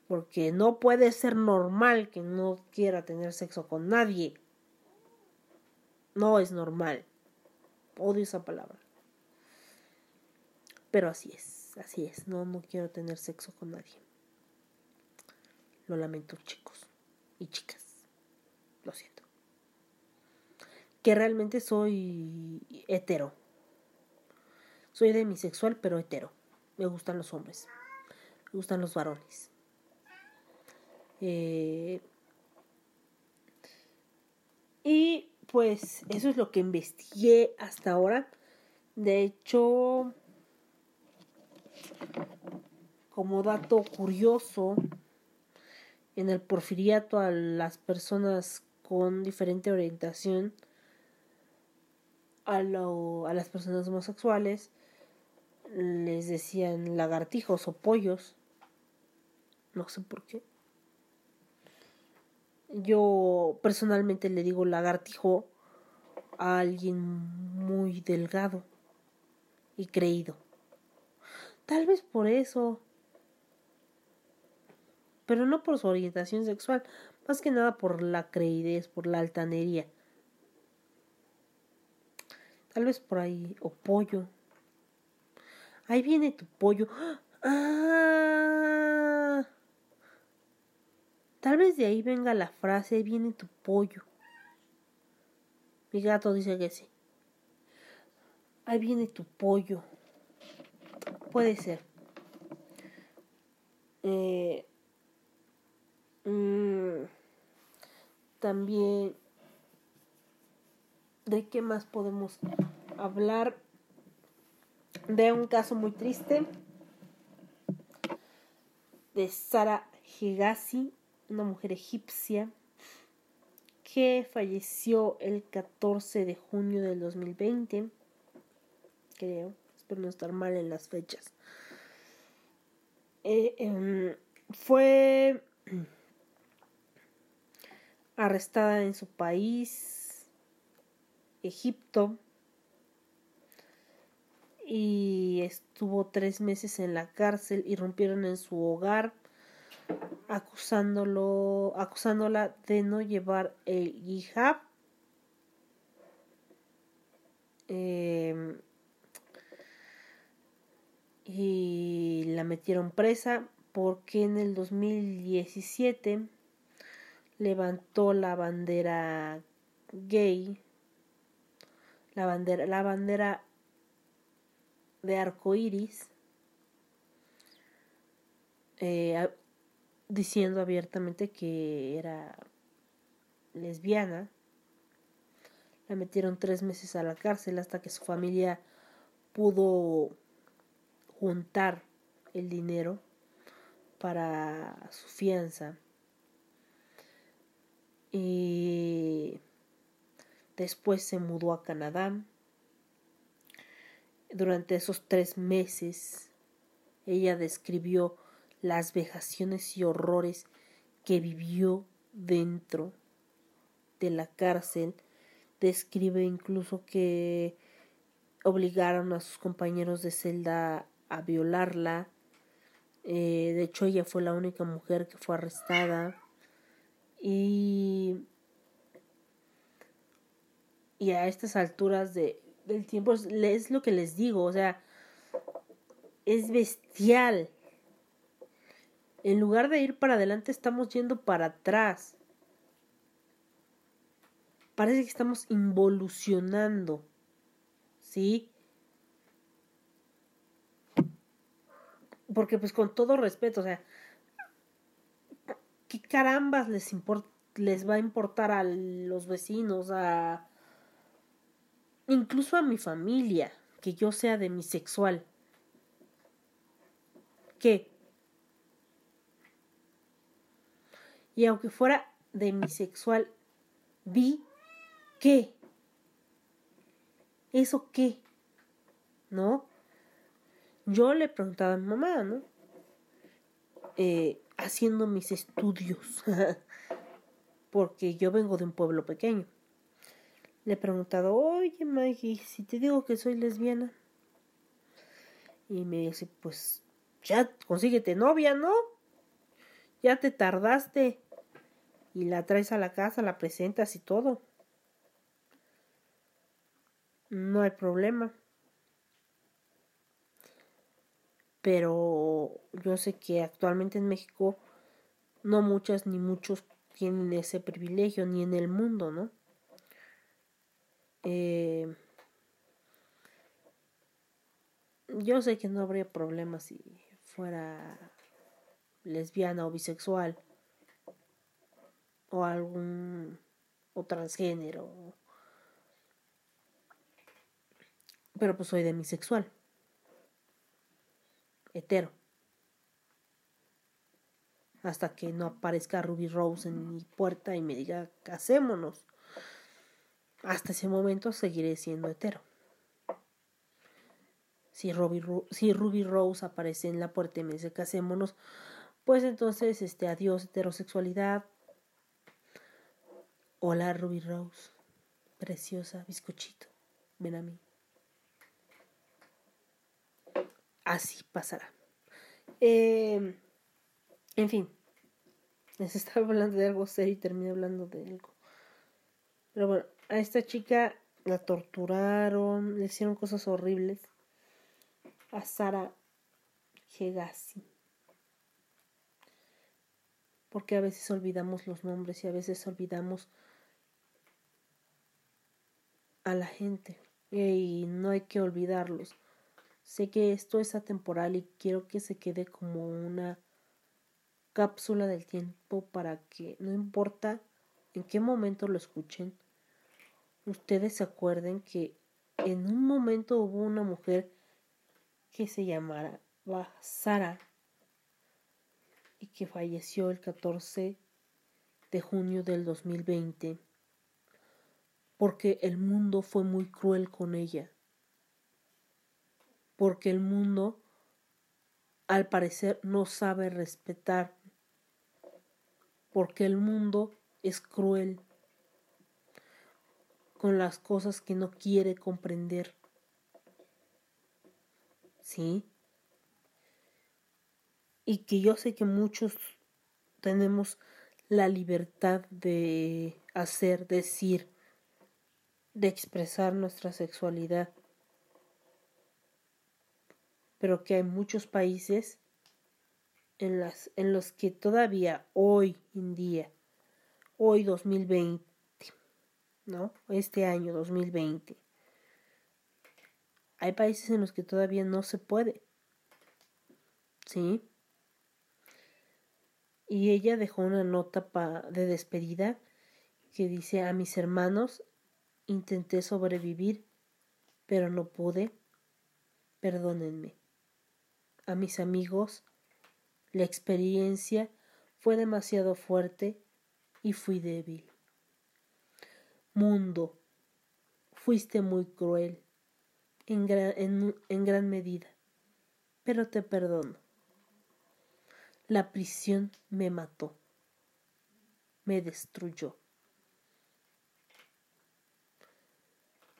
Porque no puede ser normal que no quiera tener sexo con nadie. No es normal. Odio esa palabra. Pero así es, así es. No, no quiero tener sexo con nadie. Lo lamento, chicos y chicas. Lo siento. Que realmente soy hetero. Soy demisexual, pero hetero. Me gustan los hombres. Me gustan los varones. Eh, y pues eso es lo que investigué hasta ahora. De hecho, como dato curioso, en el porfiriato a las personas con diferente orientación, a, lo- a las personas homosexuales, les decían lagartijos o pollos. No sé por qué. Yo personalmente le digo lagartijo a alguien muy delgado y creído. Tal vez por eso. Pero no por su orientación sexual, más que nada por la creidez, por la altanería. Tal vez por ahí, o pollo. Ahí viene tu pollo. Ah. Tal vez de ahí venga la frase, ahí viene tu pollo. Mi gato dice que sí. Ahí viene tu pollo. Puede ser. Eh, mm, también, ¿de qué más podemos hablar? De un caso muy triste de Sara Hegazi, una mujer egipcia que falleció el 14 de junio del 2020, creo, espero no estar mal en las fechas. Eh, em, fue arrestada en su país, Egipto, y estuvo tres meses en la cárcel. Irrumpieron en su hogar acusándolo, acusándola de no llevar el hijab. Em, y la metieron presa porque en el 2017 levantó la bandera gay, la bandera, la bandera de arco iris, eh, diciendo abiertamente que era lesbiana. La metieron tres meses a la cárcel hasta que su familia pudo juntar el dinero para su fianza. Y después se mudó a Canadá. Durante esos tres meses, ella describió las vejaciones y horrores que vivió dentro de la cárcel. Describe incluso que obligaron a sus compañeros de celda a violarla. Eh, de hecho, ella fue la única mujer que fue arrestada. Y, y a estas alturas de, del tiempo es, es lo que les digo, o sea, es bestial. En lugar de ir para adelante, estamos yendo para atrás. Parece que estamos involucionando. ¿Sí? Porque pues con todo respeto, o sea, ¿qué carambas les, les va a importar a los vecinos, a incluso a mi familia, que yo sea demisexual? ¿Qué? Y aunque fuera demisexual, vi qué. ¿Eso qué? ¿No? Yo le preguntaba a mi mamá, ¿no? Eh, haciendo mis estudios, porque yo vengo de un pueblo pequeño. Le he preguntado, oye Maggie, si te digo que soy lesbiana. Y me dice, pues ya consíguete novia, ¿no? Ya te tardaste. Y la traes a la casa, la presentas y todo. No hay problema. Pero yo sé que actualmente en México no muchas ni muchos tienen ese privilegio, ni en el mundo, ¿no? Eh, yo sé que no habría problema si fuera lesbiana o bisexual o algún o transgénero pero pues soy demisexual hetero hasta que no aparezca Ruby Rose en mi puerta y me diga casémonos hasta ese momento seguiré siendo hetero. Si Ruby, si Ruby Rose aparece en la puerta y me dice casémonos pues entonces este adiós heterosexualidad. Hola Ruby Rose, preciosa, bizcochito, ven a mí. Así pasará. Eh, en fin, les estaba hablando de algo serio y terminé hablando de algo. Pero bueno, a esta chica la torturaron, le hicieron cosas horribles. A Sara Hegassi. Porque a veces olvidamos los nombres y a veces olvidamos a la gente y no hay que olvidarlos. Sé que esto es atemporal y quiero que se quede como una cápsula del tiempo para que no importa en qué momento lo escuchen, ustedes se acuerden que en un momento hubo una mujer que se llamara Sara y que falleció el 14 de junio del 2020 porque el mundo fue muy cruel con ella, porque el mundo al parecer no sabe respetar, porque el mundo es cruel con las cosas que no quiere comprender. ¿Sí? Y que yo sé que muchos tenemos la libertad de hacer, decir, de expresar nuestra sexualidad, pero que hay muchos países en, los que todavía hoy en día, hoy 2020, ¿no? Este año 2020, hay países en los que todavía no se puede, ¿sí? Y ella dejó una nota de despedida que dice a mis hermanos intenté sobrevivir, pero no pude. Perdónenme. A mis amigos la experiencia fue demasiado fuerte y fui débil. Mundo, fuiste muy cruel en gran, en- en gran medida, pero te perdono. La prisión me mató, me destruyó.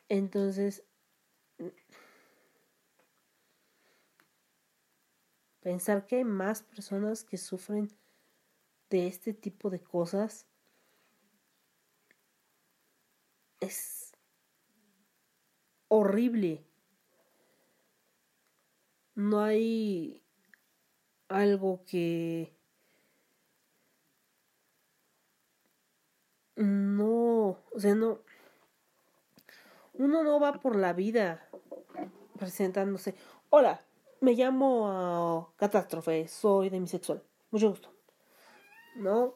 Entonces, pensar que hay más personas que sufren de este tipo de cosas es horrible. No hay algo que no, o sea, no uno no va por la vida presentándose, hola, me llamo ah, Catástrofe, soy demisexual, mucho gusto. No.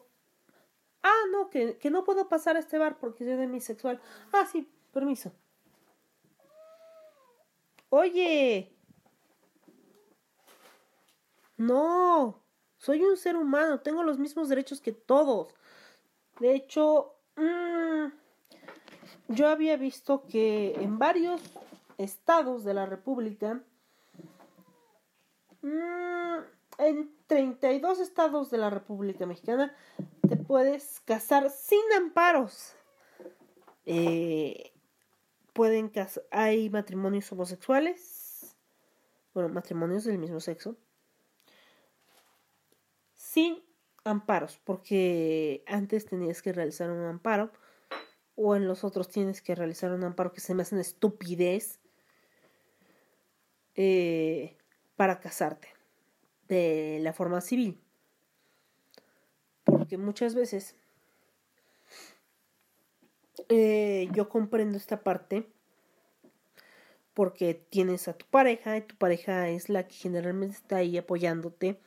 Ah, no, que, que no puedo pasar a este bar porque soy demisexual. Ah, sí, permiso. Oye. No, soy un ser humano, tengo los mismos derechos que todos. De hecho, mm, yo había visto que en varios estados de la República, en 32 estados de la República Mexicana, te puedes casar sin amparos. Eh, pueden casar, hay matrimonios homosexuales, bueno, matrimonios del mismo sexo, sin amparos, porque antes tenías que realizar un amparo, o en los otros tienes que realizar un amparo que se me hace una estupidez eh, para casarte de la forma civil. Porque muchas veces eh, yo comprendo esta parte porque tienes a tu pareja y tu pareja es la que generalmente está ahí apoyándote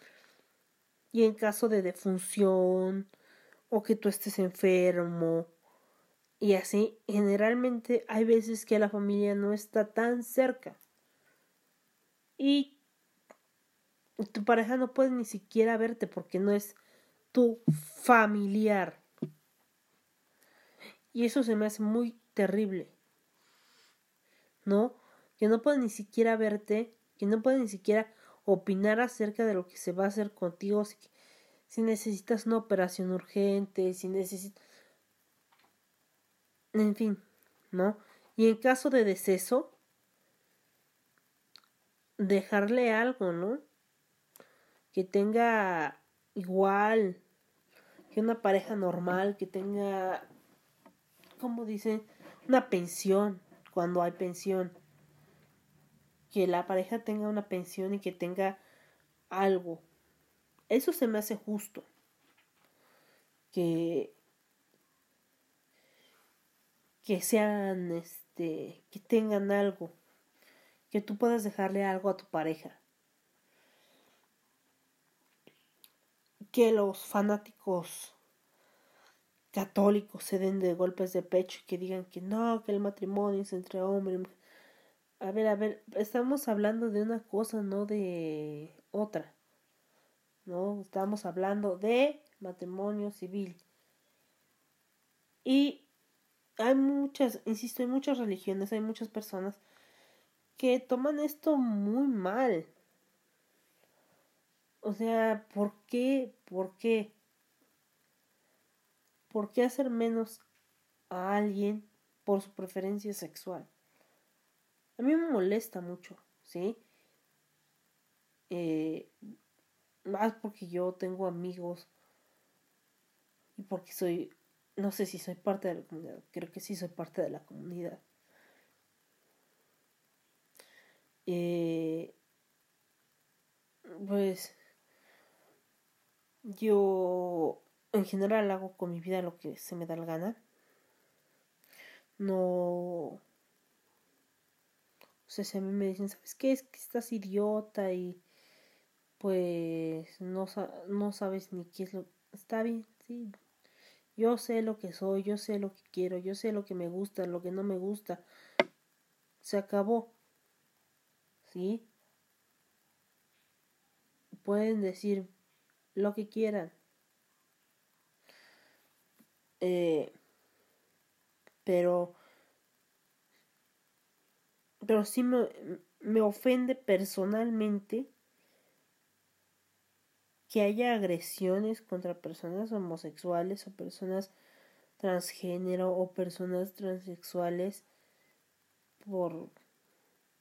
y en caso de defunción o que tú estés enfermo y así generalmente hay veces que la familia no está tan cerca y tu pareja no puede ni siquiera verte porque no es tu familiar y eso se me hace muy terrible ¿no? Que no puede ni siquiera verte, que no puede ni siquiera opinar acerca de lo que se va a hacer contigo, si, si necesitas una operación urgente, si necesitas... En fin, ¿no? Y en caso de deceso, dejarle algo, ¿no? Que tenga igual que una pareja normal, que tenga, ¿cómo dicen? Una pensión, cuando hay pensión. Que la pareja tenga una pensión y que tenga algo. Eso se me hace justo. Que que sean este que tengan algo que tú puedas dejarle algo a tu pareja que los fanáticos católicos se den de golpes de pecho y que digan que no, que el matrimonio es entre hombre. A ver, a ver, estamos hablando de una cosa, no de otra. No, estamos hablando de matrimonio civil. Y hay muchas, insisto, hay muchas religiones, hay muchas personas que toman esto muy mal. O sea, ¿por qué? ¿Por qué? ¿Por qué hacer menos a alguien por su preferencia sexual? A mí me molesta mucho, ¿sí? Eh, más porque yo tengo amigos y porque soy, no sé si soy parte de la comunidad, creo que sí soy parte de la comunidad. Eh, pues yo en general hago con mi vida lo que se me da la gana. No. O sea, si a mí me dicen, ¿sabes qué? Es que estás idiota y pues no, no sabes ni qué es lo... Está bien, sí. Yo sé lo que soy, yo sé lo que quiero, yo sé lo que me gusta, lo que no me gusta. Se acabó. ¿Sí? Pueden decir lo que quieran. Eh, pero pero sí me, me ofende personalmente que haya agresiones contra personas homosexuales o personas transgénero o personas transexuales por,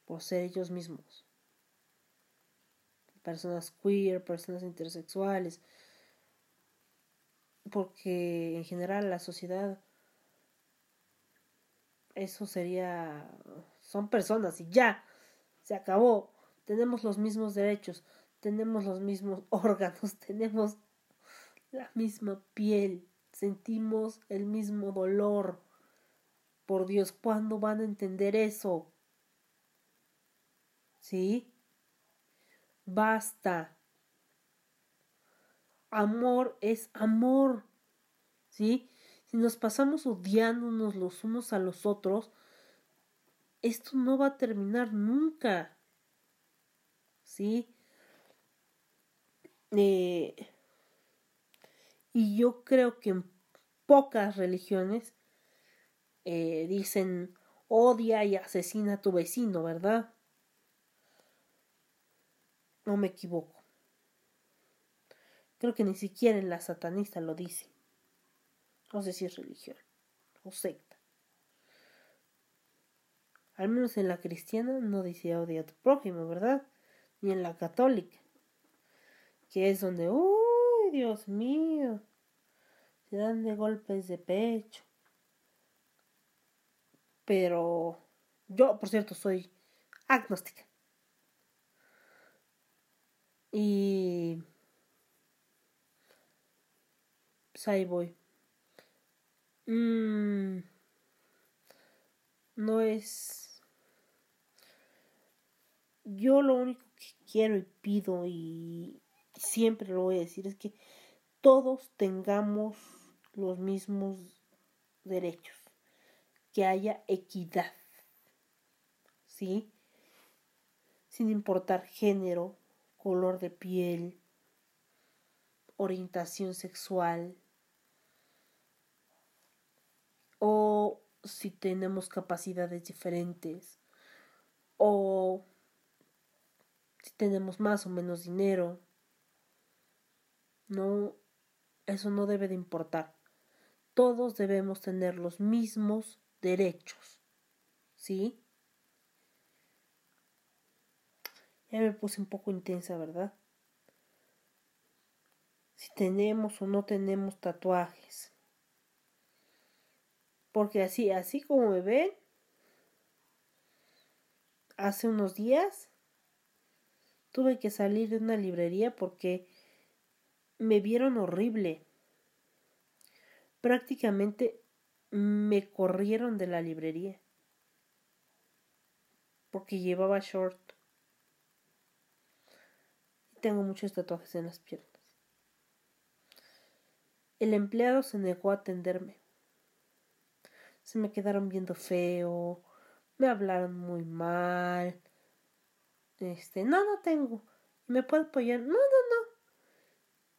por ser ellos mismos. Personas queer, personas intersexuales. Porque en general la sociedad eso sería son personas y ya se acabó tenemos los mismos derechos tenemos los mismos órganos tenemos la misma piel sentimos el mismo dolor por Dios ¿cuándo van a entender eso? ¿sí? Basta amor es amor ¿sí? si nos pasamos odiándonos los unos a los otros, esto no va a terminar nunca. ¿Sí? Eh, y yo creo que en pocas religiones eh, dicen odia y asesina a tu vecino, ¿verdad? No me equivoco. Creo que ni siquiera en la satanista lo dice. No sé si es religión o secta. Al menos en la cristiana no dice odia a tu prójimo, ¿verdad? Ni en la católica. Que es donde, uy, Dios mío, se dan de golpes de pecho. Pero yo, por cierto, soy agnóstica. Y... Pues ahí voy. Mm, no es... Yo lo único que quiero y pido y siempre lo voy a decir es que todos tengamos los mismos derechos, que haya equidad, ¿sí? Sin importar género, color de piel, orientación sexual, o si tenemos capacidades diferentes o si tenemos más o menos dinero. No, eso no debe de importar. Todos debemos tener los mismos derechos. ¿Sí? Ya me puse un poco intensa, ¿verdad? Si tenemos o no tenemos tatuajes. Porque así, así como me ven, hace unos días tuve que salir de una librería porque me vieron horrible. Prácticamente me corrieron de la librería porque llevaba short. Tengo muchos tatuajes en las piernas. El empleado se negó a atenderme se me quedaron viendo feo, me hablaron muy mal. Este, no, no tengo. ¿Me puedo apoyar? No, no, no.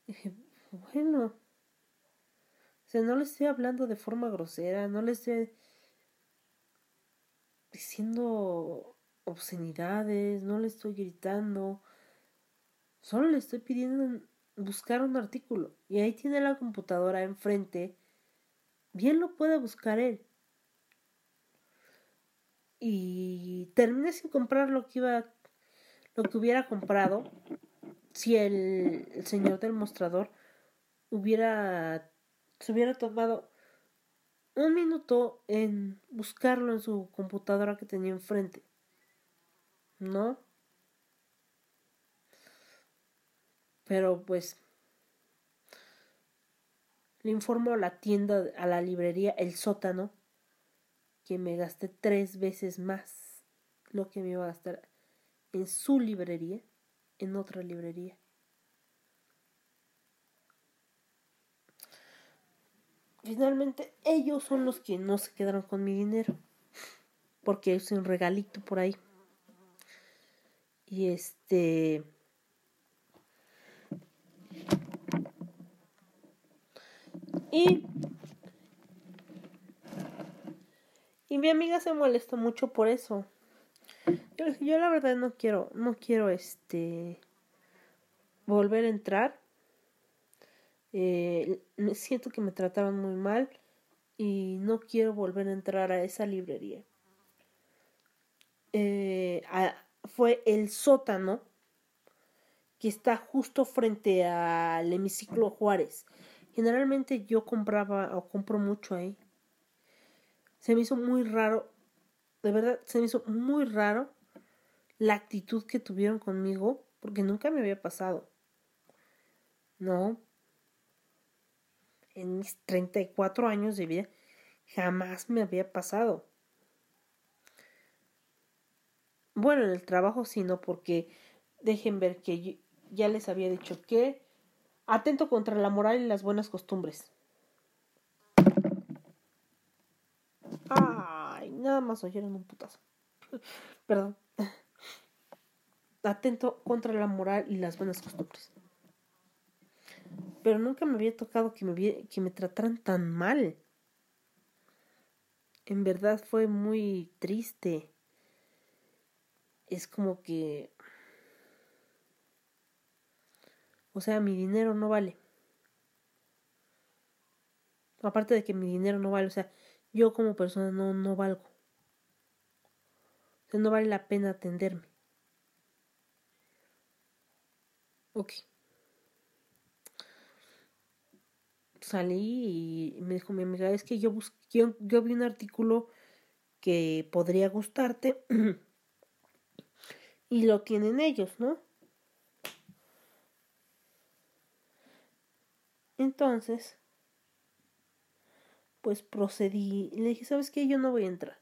Dije, bueno. O sea, no le estoy hablando de forma grosera, no le estoy diciendo obscenidades, no le estoy gritando. Solo le estoy pidiendo buscar un artículo. Y ahí tiene la computadora enfrente. Bien lo puede buscar él y terminé sin comprar lo que iba lo que hubiera comprado si el, el señor del mostrador hubiera se hubiera tomado un minuto en buscarlo en su computadora que tenía enfrente. ¿No? Pero pues le informo a la tienda, a la librería, el sótano, que me gasté tres veces más lo que me iba a gastar en su librería, en otra librería. finalmente ellos son los que no se quedaron con mi dinero. Porque es un regalito por ahí. Y este... Y... Y mi amiga se molestó mucho por eso. Yo, la verdad no quiero, no quiero este volver a entrar. Eh, siento que me trataron muy mal y no quiero volver a entrar a esa librería. Eh, fue el sótano que está justo frente al hemiciclo Juárez. Generalmente yo compraba o compro mucho ahí. Se me hizo muy raro, de verdad, se me hizo muy raro la actitud que tuvieron conmigo, porque nunca me había pasado. No. En mis 34 años de vida, jamás me había pasado. Bueno, en el trabajo sí, no, porque dejen ver que ya les había dicho que atento contra la moral y las buenas costumbres. Ay, nada más oyeron un putazo. Perdón. Atento contra la moral y las buenas costumbres. Pero nunca me había tocado que me, que me trataran tan mal. En verdad fue muy triste. Es como que... O sea, mi dinero no vale. Aparte de que mi dinero no vale, o sea, yo como persona no, no valgo. O sea, no vale la pena atenderme. Ok. Salí y me dijo mi amiga, es que yo busqué, yo, yo vi un artículo que podría gustarte y lo tienen ellos, ¿no? Entonces, pues procedí le dije, ¿sabes qué? Yo no voy a entrar.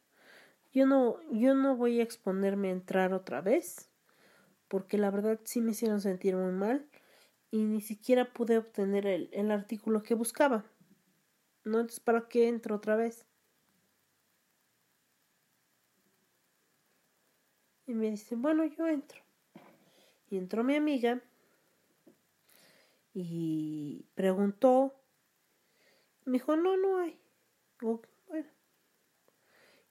Yo no, yo no voy a exponerme a entrar otra vez, porque la verdad sí me hicieron sentir muy mal y ni siquiera pude obtener el, el artículo que buscaba. ¿No? Entonces, ¿para qué entro otra vez? Y me dice, bueno, yo entro. Y entró mi amiga y preguntó. Me dijo, no, no hay.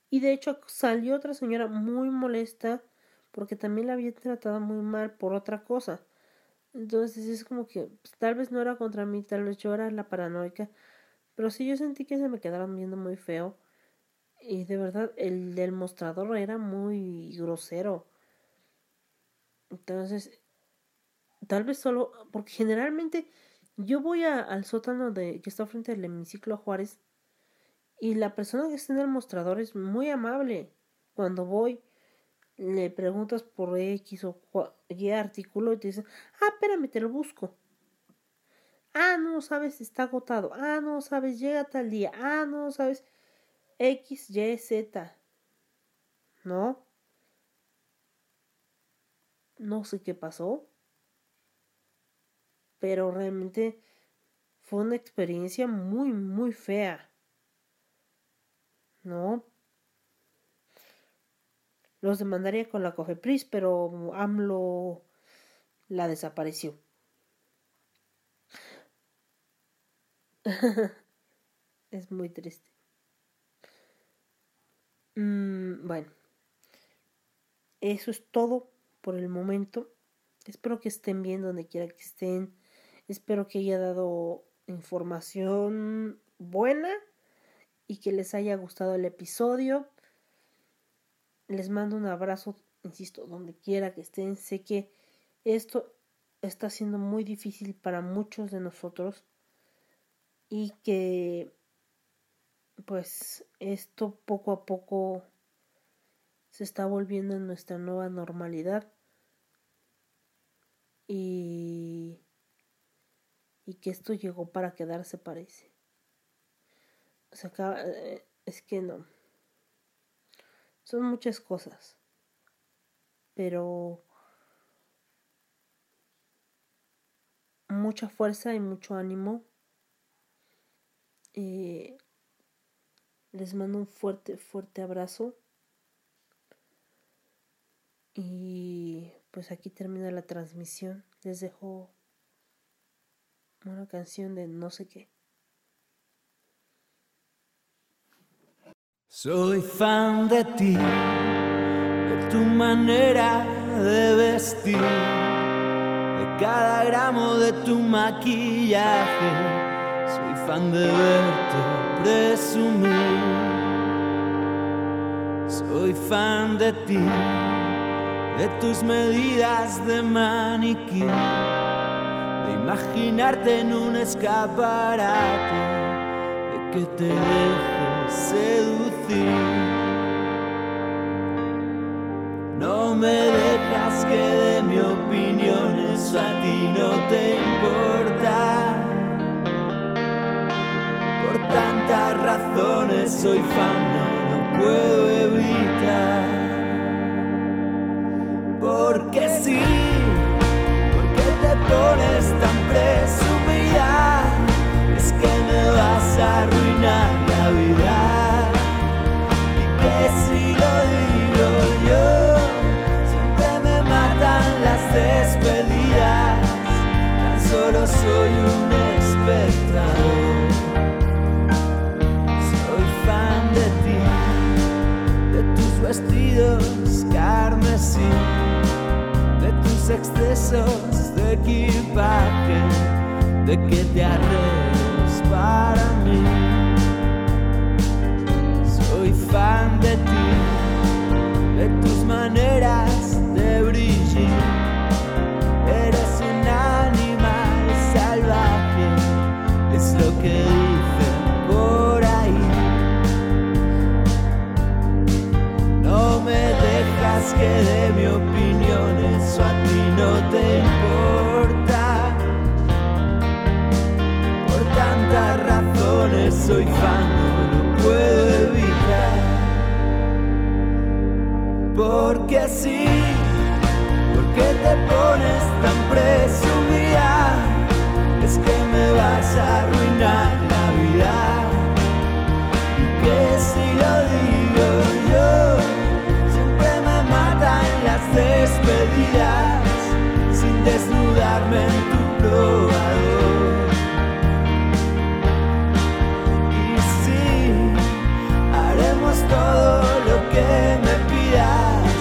Y de hecho salió otra señora muy molesta porque también la había tratado muy mal por otra cosa. Entonces es como que pues, tal vez no era contra mí, tal vez yo era la paranoica. Pero sí yo sentí que se me quedaron viendo muy feo. Y de verdad el del mostrador era muy grosero. Entonces, tal vez solo, porque generalmente yo voy al sótano de que está frente al hemiciclo Juárez y la persona que está en el mostrador es muy amable. Cuando voy, le preguntas por X o Y artículo y te dicen, ah, espérame, te lo busco. Ah, no, sabes, está agotado. Ah, no, sabes, llega tal día. Ah, no, sabes, X, Y, Z. ¿No? No sé qué pasó. Pero realmente fue una experiencia muy, muy fea. ¿No? Los demandaría con la Cofepris, pero AMLO la desapareció. es muy triste. Mm, bueno, eso es todo por el momento. Espero que estén bien donde quiera que estén. Espero que haya dado información buena y que les haya gustado el episodio. Les mando un abrazo, insisto, donde quiera que estén. Sé que esto está siendo muy difícil para muchos de nosotros y que pues esto poco a poco se está volviendo en nuestra nueva normalidad y y que esto llegó para quedarse parece o sea eh, es que no son muchas cosas pero mucha fuerza y mucho ánimo Eh, les mando un fuerte, fuerte abrazo. Y pues aquí termina la transmisión. Les dejo una canción de no sé qué. Soy fan de ti, de tu manera de vestir, de cada gramo de tu maquillaje. Soy fan de verte presumir. Soy fan de ti, de tus medidas de maniquí, imaginarte en un escaparate, de que te dejes seducir. No me dejas que de mi opinión, eso a ti no te importa. Por tantas razones soy fan, no lo puedo evitar. Porque sí, porque te pones presumida, es que me vas a arruinar la vida. Y que si lo digo yo, siempre me matan las despedidas. Tan solo soy un espectador. Soy fan de ti, de tus vestidos carmesí, tus excesos de equipaje, de que te arregles para mí. Soy fan de ti, de tus maneras de brillar. Eres un animal salvaje, es lo que dicen por ahí. No me dejas que de mi opinión, eso a ti no te importa. Por tantas razones soy fan, no lo puedo evitar. Porque sí, porque te pones tan presumida, es que me vas a arruinar la vida. Y que si lo digo sin desnudarme en tu probador. Y sí, haremos todo lo que me pidas,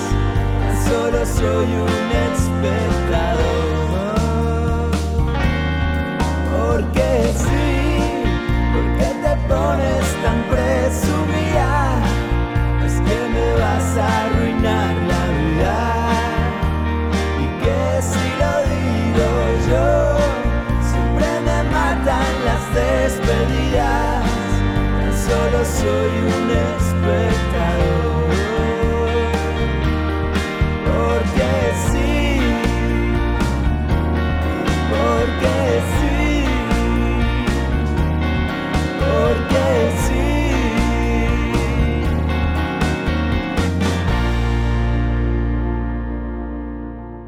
solo soy un espectador. Porque sí, porque te pones tan presumida, es que me vas a matan las despedidas,